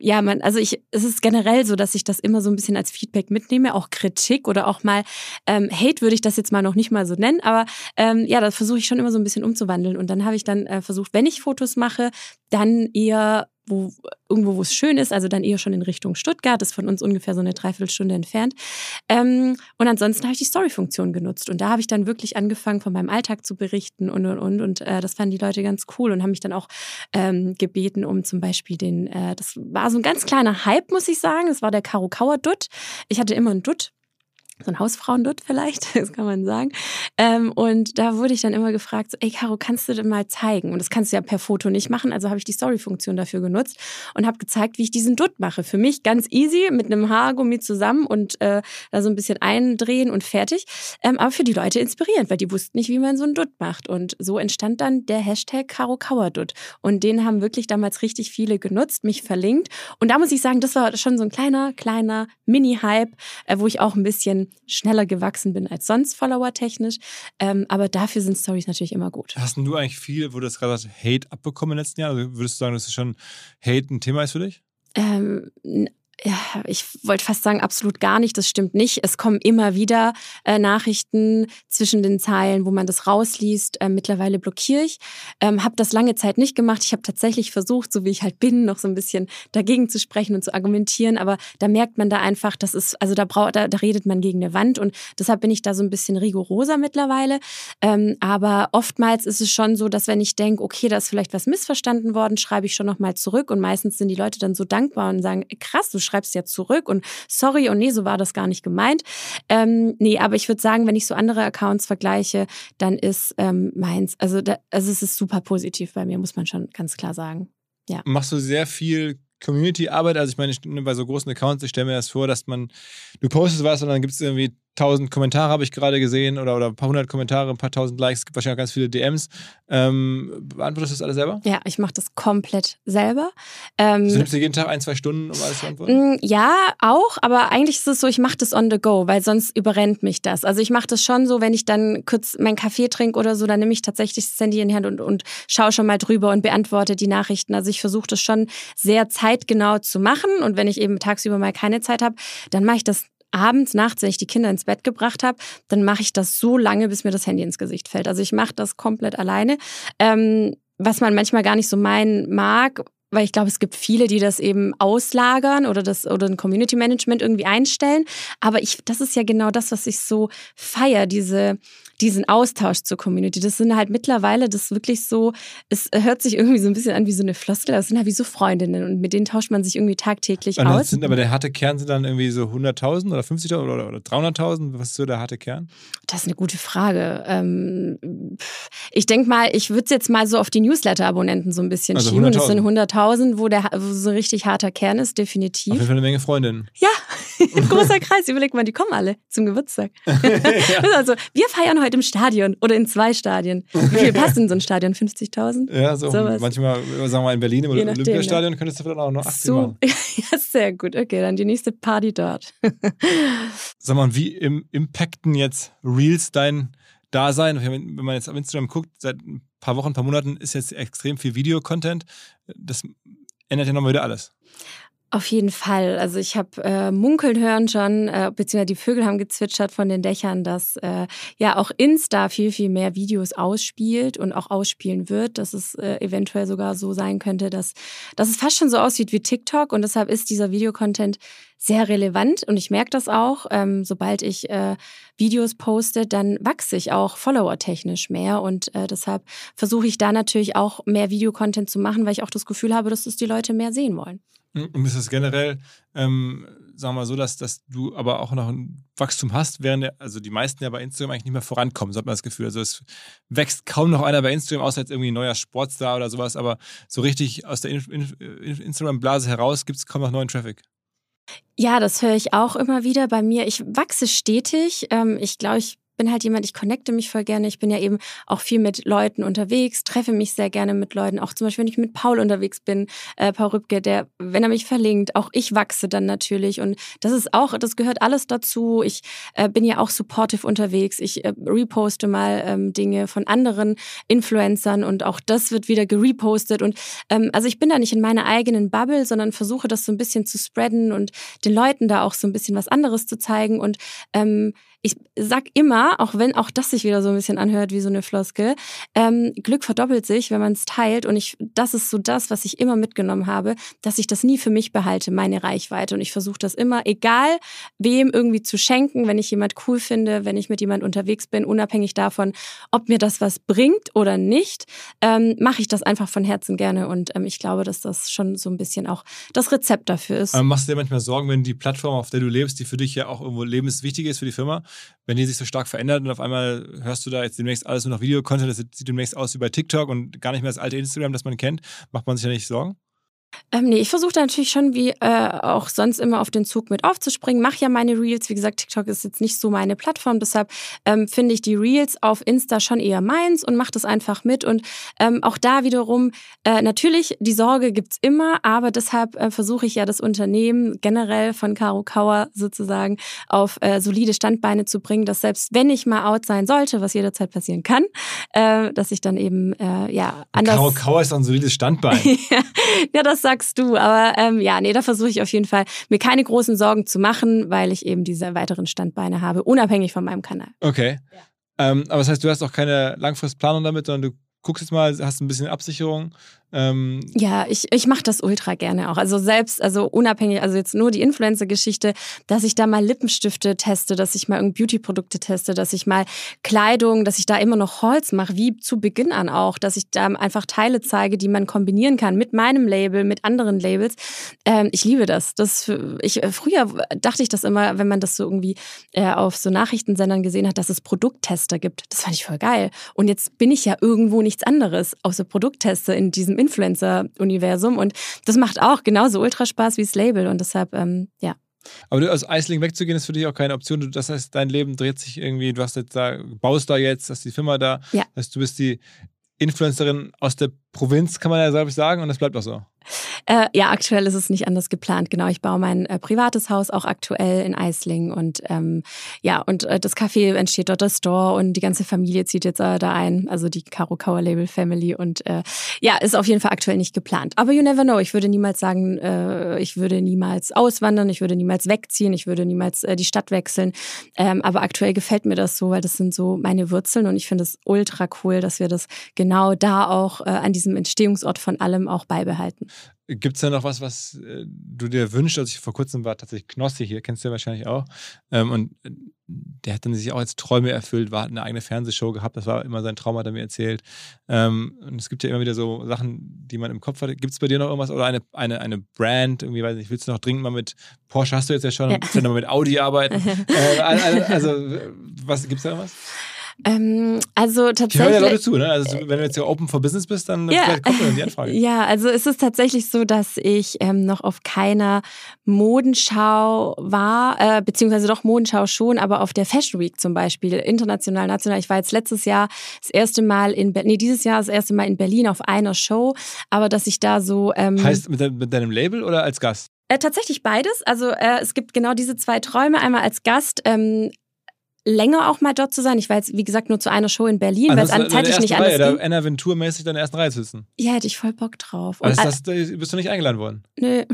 ja, man, also ich, es ist generell so, dass ich das immer so ein bisschen als Feedback mitnehme, auch Kritik oder auch mal ähm, Hate würde ich das jetzt mal noch nicht mal so nennen, aber ähm, ja, das versuche ich schon immer so ein bisschen umzuwandeln. Und dann habe ich dann äh, versucht, wenn ich Fotos mache, dann eher wo, irgendwo, wo es schön ist, also dann eher schon in Richtung Stuttgart, ist von uns ungefähr so eine Dreiviertelstunde entfernt. Ähm, und ansonsten habe ich die Story-Funktion genutzt. Und da habe ich dann wirklich angefangen, von meinem Alltag zu berichten und und und. Und äh, das fanden die Leute ganz cool und haben mich dann auch ähm, gebeten, um zum Beispiel den, äh, das war so ein ganz kleiner Hype, muss ich sagen. Das war der Karo Dutt. Ich hatte immer einen Dutt so ein Hausfrauendutt vielleicht, das kann man sagen. Ähm, und da wurde ich dann immer gefragt, so, ey Caro, kannst du denn mal zeigen? Und das kannst du ja per Foto nicht machen, also habe ich die Story-Funktion dafür genutzt und habe gezeigt, wie ich diesen Dutt mache. Für mich ganz easy, mit einem Haargummi zusammen und äh, da so ein bisschen eindrehen und fertig. Ähm, aber für die Leute inspirierend, weil die wussten nicht, wie man so einen Dutt macht. Und so entstand dann der Hashtag Caro Kauerdutt. Und den haben wirklich damals richtig viele genutzt, mich verlinkt. Und da muss ich sagen, das war schon so ein kleiner, kleiner Mini-Hype, äh, wo ich auch ein bisschen schneller gewachsen bin als sonst, follower-technisch. Ähm, aber dafür sind Stories natürlich immer gut. Hast du eigentlich viel, wo du das gerade sagst, Hate abbekommen im letzten Jahr? Also würdest du sagen, dass schon Hate ein Thema ist für dich? Ähm, ja, ich wollte fast sagen, absolut gar nicht. Das stimmt nicht. Es kommen immer wieder äh, Nachrichten zwischen den Zeilen, wo man das rausliest. Äh, mittlerweile blockiere ich. Ähm, habe das lange Zeit nicht gemacht. Ich habe tatsächlich versucht, so wie ich halt bin, noch so ein bisschen dagegen zu sprechen und zu argumentieren. Aber da merkt man da einfach, das ist, also da, braucht, da, da redet man gegen eine Wand. Und deshalb bin ich da so ein bisschen rigoroser mittlerweile. Ähm, aber oftmals ist es schon so, dass wenn ich denke, okay, da ist vielleicht was missverstanden worden, schreibe ich schon nochmal zurück. Und meistens sind die Leute dann so dankbar und sagen, krass, du schreibst ja zurück und sorry und nee, so war das gar nicht gemeint. Ähm, nee, aber ich würde sagen, wenn ich so andere Accounts vergleiche, dann ist ähm, meins, also, da, also es ist super positiv bei mir, muss man schon ganz klar sagen. Ja. Machst du sehr viel Community-Arbeit? Also ich meine, bei so großen Accounts, ich stelle mir das vor, dass man, du postest was und dann gibt es irgendwie tausend Kommentare habe ich gerade gesehen oder, oder ein paar hundert Kommentare, ein paar tausend Likes, es gibt wahrscheinlich auch ganz viele DMs. Ähm, beantwortest du das alles selber? Ja, ich mache das komplett selber. Ähm, also nimmst du jeden Tag ein, zwei Stunden, um alles zu antworten? Mm, ja, auch, aber eigentlich ist es so, ich mache das on the go, weil sonst überrennt mich das. Also ich mache das schon so, wenn ich dann kurz meinen Kaffee trinke oder so, dann nehme ich tatsächlich das Handy in die Hand und, und schaue schon mal drüber und beantworte die Nachrichten. Also ich versuche das schon sehr zeitgenau zu machen und wenn ich eben tagsüber mal keine Zeit habe, dann mache ich das abends, nachts, wenn ich die Kinder ins Bett gebracht habe, dann mache ich das so lange, bis mir das Handy ins Gesicht fällt. Also ich mache das komplett alleine. Ähm, was man manchmal gar nicht so meinen mag, weil ich glaube, es gibt viele, die das eben auslagern oder das oder ein Community Management irgendwie einstellen. Aber ich, das ist ja genau das, was ich so feier, diese diesen Austausch zur Community. Das sind halt mittlerweile das wirklich so, es hört sich irgendwie so ein bisschen an wie so eine Floskel, das sind halt wie so Freundinnen und mit denen tauscht man sich irgendwie tagtäglich und aus. Sind aber der harte Kern sind dann irgendwie so 100.000 oder 50.000 oder, oder 300.000? Was ist so der harte Kern? Das ist eine gute Frage. Ähm, ich denke mal, ich würde es jetzt mal so auf die Newsletter-Abonnenten so ein bisschen also schieben. Das sind 100.000, wo, der, wo so ein richtig harter Kern ist, definitiv. Auf jeden Fall eine Menge Freundinnen. Ja, großer Kreis. Überleg mal, die kommen alle zum Geburtstag. ja. Also, wir feiern heute im Stadion oder in zwei Stadien. Wie viel passt in so ein Stadion? 50.000? Ja, so Sowas. manchmal, sagen wir mal in Berlin im Olympiastadion, ja. könntest du vielleicht auch noch 80 so, machen. ja, sehr gut. Okay, dann die nächste Party dort. Sag mal, wie im impacten jetzt Reels dein Dasein? Wenn man jetzt auf Instagram guckt, seit ein paar Wochen, paar Monaten ist jetzt extrem viel Videocontent. Das ändert ja nochmal wieder alles. Auf jeden Fall. Also ich habe äh, munkeln hören schon, äh, beziehungsweise die Vögel haben gezwitschert von den Dächern, dass äh, ja auch Insta viel, viel mehr Videos ausspielt und auch ausspielen wird, dass es äh, eventuell sogar so sein könnte, dass, dass es fast schon so aussieht wie TikTok und deshalb ist dieser Videocontent sehr relevant und ich merke das auch, ähm, sobald ich äh, Videos poste, dann wachse ich auch follower-technisch mehr und äh, deshalb versuche ich da natürlich auch mehr Videocontent zu machen, weil ich auch das Gefühl habe, dass es die Leute mehr sehen wollen. Und ist es generell, ähm, sagen wir mal so, dass, dass du aber auch noch ein Wachstum hast, während also die meisten ja bei Instagram eigentlich nicht mehr vorankommen, so hat man das Gefühl. Also es wächst kaum noch einer bei Instagram, außer jetzt irgendwie ein neuer Sportstar oder sowas, aber so richtig aus der Instagram-Blase heraus gibt es kaum noch neuen Traffic. Ja, das höre ich auch immer wieder bei mir. Ich wachse stetig. Ähm, ich glaube, ich bin halt jemand, ich connecte mich voll gerne. Ich bin ja eben auch viel mit Leuten unterwegs, treffe mich sehr gerne mit Leuten. Auch zum Beispiel, wenn ich mit Paul unterwegs bin, äh, Paul Rübke, der, wenn er mich verlinkt, auch ich wachse dann natürlich. Und das ist auch, das gehört alles dazu. Ich äh, bin ja auch supportive unterwegs. Ich äh, reposte mal ähm, Dinge von anderen Influencern und auch das wird wieder gerepostet. Und ähm, also ich bin da nicht in meiner eigenen Bubble, sondern versuche das so ein bisschen zu spreaden und den Leuten da auch so ein bisschen was anderes zu zeigen. Und ähm, ich sag immer, auch wenn auch das sich wieder so ein bisschen anhört wie so eine Floskel, ähm, Glück verdoppelt sich, wenn man es teilt. Und ich, das ist so das, was ich immer mitgenommen habe, dass ich das nie für mich behalte, meine Reichweite. Und ich versuche das immer, egal wem irgendwie zu schenken, wenn ich jemand cool finde, wenn ich mit jemand unterwegs bin, unabhängig davon, ob mir das was bringt oder nicht, ähm, mache ich das einfach von Herzen gerne. Und ähm, ich glaube, dass das schon so ein bisschen auch das Rezept dafür ist. Aber machst du dir manchmal Sorgen, wenn die Plattform, auf der du lebst, die für dich ja auch irgendwo lebenswichtig ist für die Firma, wenn die sich so stark verändert und auf einmal hörst du da jetzt demnächst alles nur noch Videocontent, das sieht demnächst aus wie bei TikTok und gar nicht mehr das alte Instagram, das man kennt, macht man sich ja nicht Sorgen? Ähm, nee, ich versuche da natürlich schon wie äh, auch sonst immer auf den Zug mit aufzuspringen. Mache ja meine Reels. Wie gesagt, TikTok ist jetzt nicht so meine Plattform. Deshalb ähm, finde ich die Reels auf Insta schon eher meins und mache das einfach mit. Und ähm, auch da wiederum, äh, natürlich, die Sorge gibt's immer, aber deshalb äh, versuche ich ja das Unternehmen generell von Caro Kauer sozusagen auf äh, solide Standbeine zu bringen, dass selbst wenn ich mal out sein sollte, was jederzeit passieren kann, äh, dass ich dann eben äh, ja anders. Caro Kauer ist ein solides Standbein. ja, das sagst du. Aber ähm, ja, nee, da versuche ich auf jeden Fall, mir keine großen Sorgen zu machen, weil ich eben diese weiteren Standbeine habe, unabhängig von meinem Kanal. Okay. Ja. Ähm, aber das heißt, du hast auch keine Langfristplanung damit, sondern du guckst jetzt mal, hast ein bisschen Absicherung ähm ja, ich, ich mache das ultra gerne auch. Also selbst, also unabhängig, also jetzt nur die Influencer-Geschichte, dass ich da mal Lippenstifte teste, dass ich mal irgendwie Beauty-Produkte teste, dass ich mal Kleidung, dass ich da immer noch Holz mache, wie zu Beginn an auch, dass ich da einfach Teile zeige, die man kombinieren kann mit meinem Label, mit anderen Labels. Ähm, ich liebe das. das ich, früher dachte ich das immer, wenn man das so irgendwie äh, auf so Nachrichtensendern gesehen hat, dass es Produkttester gibt. Das fand ich voll geil. Und jetzt bin ich ja irgendwo nichts anderes außer Produkttester in diesem Influencer-Universum. Und das macht auch genauso ultra Spaß wie das Label. Und deshalb, ähm, ja. Aber du, aus Eisling wegzugehen, ist für dich auch keine Option. Das heißt, dein Leben dreht sich irgendwie, du hast jetzt da, baust da jetzt, hast die Firma da. Ja. Das heißt, du bist die Influencerin aus der Provinz, kann man ja, glaube ich, sagen, und das bleibt auch so. Äh, ja, aktuell ist es nicht anders geplant. Genau, ich baue mein äh, privates Haus auch aktuell in Eisling und ähm, ja, und äh, das Café entsteht dort, das Store und die ganze Familie zieht jetzt äh, da ein, also die Caro Kauer Label Family und äh, ja, ist auf jeden Fall aktuell nicht geplant. Aber you never know. Ich würde niemals sagen, äh, ich würde niemals auswandern, ich würde niemals wegziehen, ich würde niemals die Stadt wechseln. Ähm, aber aktuell gefällt mir das so, weil das sind so meine Wurzeln und ich finde es ultra cool, dass wir das genau da auch an diesem Entstehungsort von allem auch beibehalten. Gibt es da noch was, was äh, du dir wünschst? Also ich vor kurzem war tatsächlich Knossi hier, kennst du ja wahrscheinlich auch. Ähm, und äh, der hat dann sich auch als Träume erfüllt, war, hat eine eigene Fernsehshow gehabt, das war immer sein Traum, hat er mir erzählt. Ähm, und es gibt ja immer wieder so Sachen, die man im Kopf hat. Gibt es bei dir noch irgendwas oder eine, eine, eine Brand, irgendwie, weiß nicht, willst du noch dringend mal mit Porsche hast du jetzt ja schon, ja. willst du noch mal mit Audi arbeiten? äh, also, was gibt es da irgendwas? Ähm, also tatsächlich. Die hören ja Leute zu, ne? Also wenn du jetzt hier Open for Business bist, dann ja, vielleicht kommt dann die Anfrage. Ja, also es ist tatsächlich so, dass ich ähm, noch auf keiner Modenschau war, äh, beziehungsweise doch Modenschau schon, aber auf der Fashion Week zum Beispiel, international, national. Ich war jetzt letztes Jahr das erste Mal in Berlin, nee, dieses Jahr das erste Mal in Berlin auf einer Show, aber dass ich da so. Ähm, heißt mit, de mit deinem Label oder als Gast? Äh, tatsächlich beides. Also äh, es gibt genau diese zwei Träume. Einmal als Gast, ähm, länger auch mal dort zu sein. Ich war jetzt, wie gesagt, nur zu einer Show in Berlin, also weil es zeitlich nicht Reihe, anders ging. Anna Ventur-mäßig deine ersten Reihe sitzen. Ja, hätte ich voll Bock drauf. Also das, bist du nicht eingeladen worden? Nö.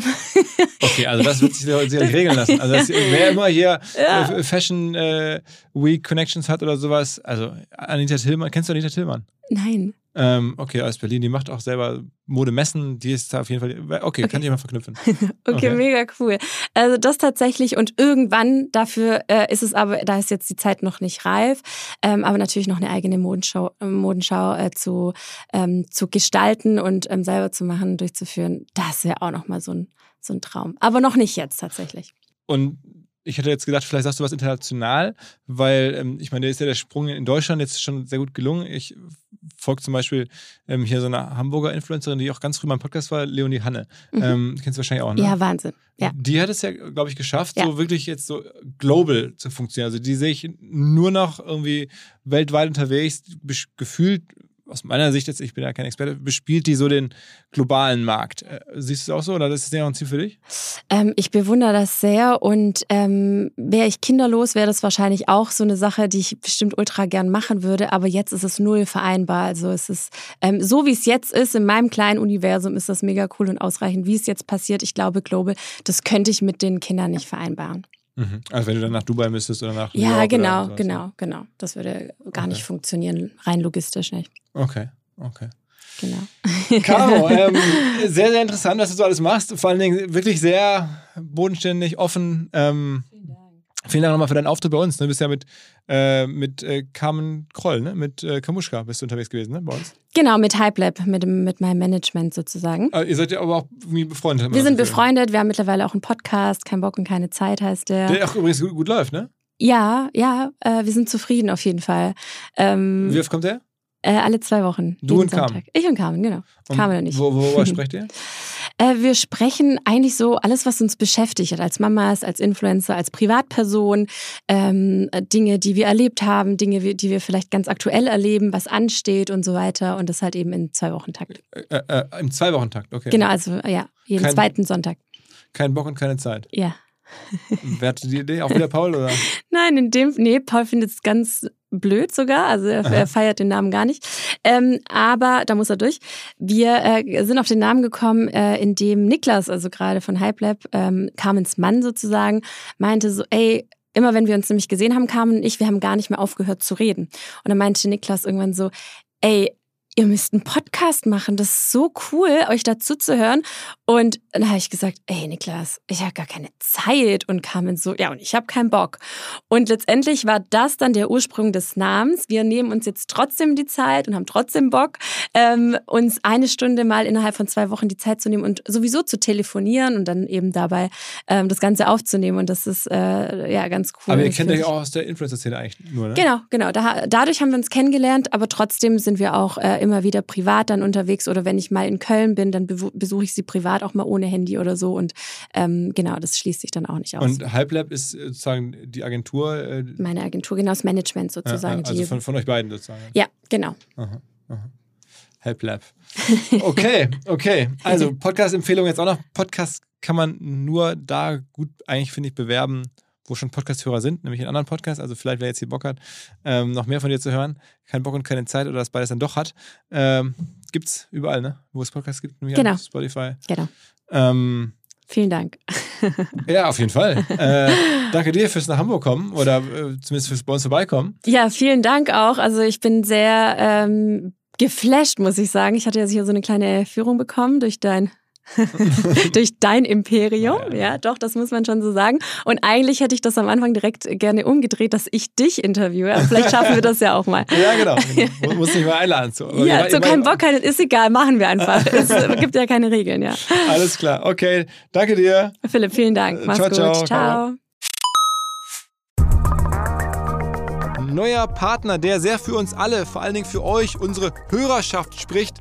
Okay, also das wird sich sicherlich regeln lassen. Also das, wer immer hier ja. Äh, Fashion äh, Week Connections hat oder sowas, also Anita Tillmann, kennst du Anita Tillmann? Nein. Ähm, okay, aus Berlin, die macht auch selber Modemessen, die ist da auf jeden Fall. Okay, okay. kann ich mal verknüpfen. okay, okay, mega cool. Also das tatsächlich und irgendwann dafür äh, ist es aber, da ist jetzt die Zeit noch nicht reif, ähm, aber natürlich noch eine eigene Modenschau, Modenschau äh, zu, ähm, zu gestalten und ähm, selber zu machen, durchzuführen. Das wäre auch nochmal so ein, so ein Traum. Aber noch nicht jetzt tatsächlich. Und ich hätte jetzt gedacht, vielleicht sagst du was international, weil ähm, ich meine, da ist ja der Sprung in Deutschland jetzt schon sehr gut gelungen. Ich folge zum Beispiel ähm, hier so eine Hamburger Influencerin, die auch ganz früh beim Podcast war, Leonie Hanne. Mhm. Ähm, kennst du wahrscheinlich auch, ne? Ja, Wahnsinn. Ja. Die hat es ja, glaube ich, geschafft, ja. so wirklich jetzt so global zu funktionieren. Also die sehe ich nur noch irgendwie weltweit unterwegs, gefühlt aus meiner Sicht jetzt, ich bin ja kein Experte, bespielt die so den globalen Markt. Äh, siehst du es auch so oder ist das ja auch ein Ziel für dich? Ähm, ich bewundere das sehr und ähm, wäre ich kinderlos, wäre das wahrscheinlich auch so eine Sache, die ich bestimmt ultra gern machen würde, aber jetzt ist es null vereinbar. Also es ist ähm, so, wie es jetzt ist, in meinem kleinen Universum ist das mega cool und ausreichend. Wie es jetzt passiert, ich glaube, Global, das könnte ich mit den Kindern nicht vereinbaren. Mhm. Also wenn du dann nach Dubai müsstest oder nach New Ja, York genau, oder genau, genau. Das würde gar okay. nicht funktionieren, rein logistisch nicht. Okay, okay. Genau. Caro, ähm, sehr, sehr interessant, was du so alles machst. Vor allen Dingen wirklich sehr bodenständig, offen. Ähm, Vielen Dank nochmal für deinen Auftritt bei uns. Du bist ja mit, äh, mit äh, Carmen Kroll, ne? mit äh, Kamuschka bist du unterwegs gewesen ne? bei uns. Genau, mit HypeLab, mit, mit meinem Management sozusagen. Ah, ihr seid ja aber auch irgendwie befreundet. Wir sind befreundet, wir haben mittlerweile auch einen Podcast, Kein Bock und keine Zeit heißt der. Der auch übrigens gut, gut läuft, ne? Ja, ja, äh, wir sind zufrieden auf jeden Fall. Ähm, Wie oft kommt der? Äh, alle zwei Wochen. Du und Carmen? Ich und Carmen, genau. Und Carmen und ich. Wo, worüber sprecht ihr? Äh, wir sprechen eigentlich so alles, was uns beschäftigt, als Mamas, als Influencer, als Privatperson, ähm, Dinge, die wir erlebt haben, Dinge, die wir vielleicht ganz aktuell erleben, was ansteht und so weiter. Und das halt eben in zwei Wochen Takt. Äh, äh, äh Im zwei Wochen Takt, okay. Genau, also ja, jeden kein, zweiten Sonntag. Kein Bock und keine Zeit. Ja. Wer hatte die Idee? Auch wieder Paul, oder? Nein, in dem, nee, Paul findet es ganz blöd sogar, also er, er feiert den Namen gar nicht. Ähm, aber da muss er durch. Wir äh, sind auf den Namen gekommen, äh, indem Niklas, also gerade von HypeLab, ähm, Carmens Mann sozusagen, meinte so, ey, immer wenn wir uns nämlich gesehen haben, Carmen und ich, wir haben gar nicht mehr aufgehört zu reden. Und dann meinte Niklas irgendwann so, ey, ihr müsst einen Podcast machen. Das ist so cool, euch dazu zu hören. Und dann habe ich gesagt, ey Niklas, ich habe gar keine Zeit. Und Carmen so, ja, und ich habe keinen Bock. Und letztendlich war das dann der Ursprung des Namens. Wir nehmen uns jetzt trotzdem die Zeit und haben trotzdem Bock, ähm, uns eine Stunde mal innerhalb von zwei Wochen die Zeit zu nehmen und sowieso zu telefonieren und dann eben dabei ähm, das Ganze aufzunehmen. Und das ist äh, ja ganz cool. Aber ihr kennt euch auch aus der Influencer-Szene eigentlich nur, ne? Genau, genau. Da, dadurch haben wir uns kennengelernt, aber trotzdem sind wir auch äh, immer wieder privat dann unterwegs oder wenn ich mal in Köln bin, dann besuche ich sie privat auch mal ohne Handy oder so und ähm, genau, das schließt sich dann auch nicht aus. Und Hyplab ist äh, sozusagen die Agentur? Äh, Meine Agentur, genau, das Management sozusagen. Ja, also von, von euch beiden sozusagen? Ja, genau. Aha, aha. HelpLab. Okay, okay. Also Podcast-Empfehlung jetzt auch noch. Podcast kann man nur da gut eigentlich, finde ich, bewerben, wo schon Podcast-Hörer sind, nämlich in anderen Podcasts. Also vielleicht, wer jetzt hier Bock hat, ähm, noch mehr von dir zu hören, kein Bock und keine Zeit oder das beides dann doch hat, ähm, gibt es überall, ne? wo es Podcasts gibt, nämlich genau. Spotify. Genau. Ähm, Vielen Dank. ja, auf jeden Fall. Äh, danke dir fürs nach Hamburg kommen oder äh, zumindest fürs bei uns vorbeikommen. Ja, vielen Dank auch. Also ich bin sehr ähm, geflasht, muss ich sagen. Ich hatte ja hier so eine kleine Führung bekommen durch dein durch dein Imperium. Ja, ja. ja, doch, das muss man schon so sagen. Und eigentlich hätte ich das am Anfang direkt gerne umgedreht, dass ich dich interviewe. vielleicht schaffen wir das ja auch mal. ja, genau. Du musst nicht mal einladen. So. Ja, so kein Bock, kein, ist egal, machen wir einfach. es gibt ja keine Regeln, ja. Alles klar. Okay, danke dir. Philipp, vielen Dank. Mach's ciao, gut. Ciao. ciao. Neuer Partner, der sehr für uns alle, vor allen Dingen für euch, unsere Hörerschaft spricht.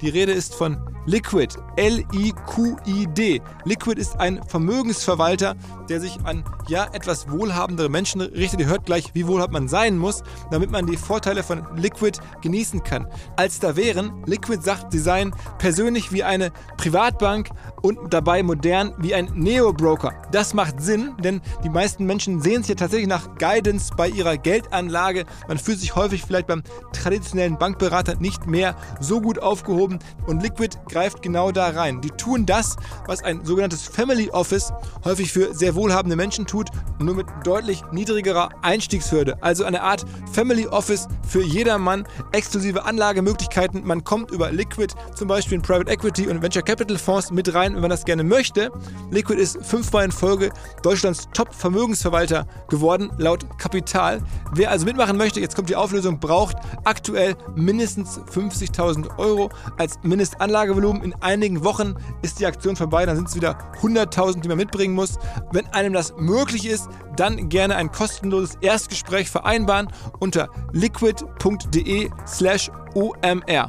Die Rede ist von Liquid, L-I-Q-I-D. Liquid ist ein Vermögensverwalter, der sich an ja etwas wohlhabendere Menschen richtet. Ihr hört gleich, wie wohlhabend man sein muss, damit man die Vorteile von Liquid genießen kann. Als da wären, Liquid sagt, sie seien persönlich wie eine Privatbank und dabei modern wie ein Neo-Broker. Das macht Sinn, denn die meisten Menschen sehen sich ja tatsächlich nach Guidance bei ihrer Geldanlage. Man fühlt sich häufig vielleicht beim traditionellen Bankberater nicht mehr so gut aufgehoben und Liquid greift genau da rein. Die tun das, was ein sogenanntes Family Office häufig für sehr wohlhabende Menschen tut, nur mit deutlich niedrigerer Einstiegshürde. Also eine Art Family Office für jedermann, exklusive Anlagemöglichkeiten. Man kommt über Liquid zum Beispiel in Private Equity und Venture Capital Fonds mit rein, wenn man das gerne möchte. Liquid ist fünfmal in Folge Deutschlands Top-Vermögensverwalter geworden, laut Kapital. Wer also mitmachen möchte, jetzt kommt die Auflösung, braucht aktuell mindestens 50.000 Euro als Mindestanlagevolumen Volumen. In einigen Wochen ist die Aktion vorbei, dann sind es wieder 100.000, die man mitbringen muss. Wenn einem das möglich ist, dann gerne ein kostenloses Erstgespräch vereinbaren unter liquid.de slash omr.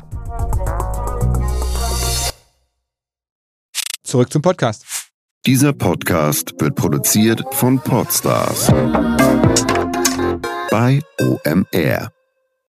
Zurück zum Podcast. Dieser Podcast wird produziert von Podstars bei OMR.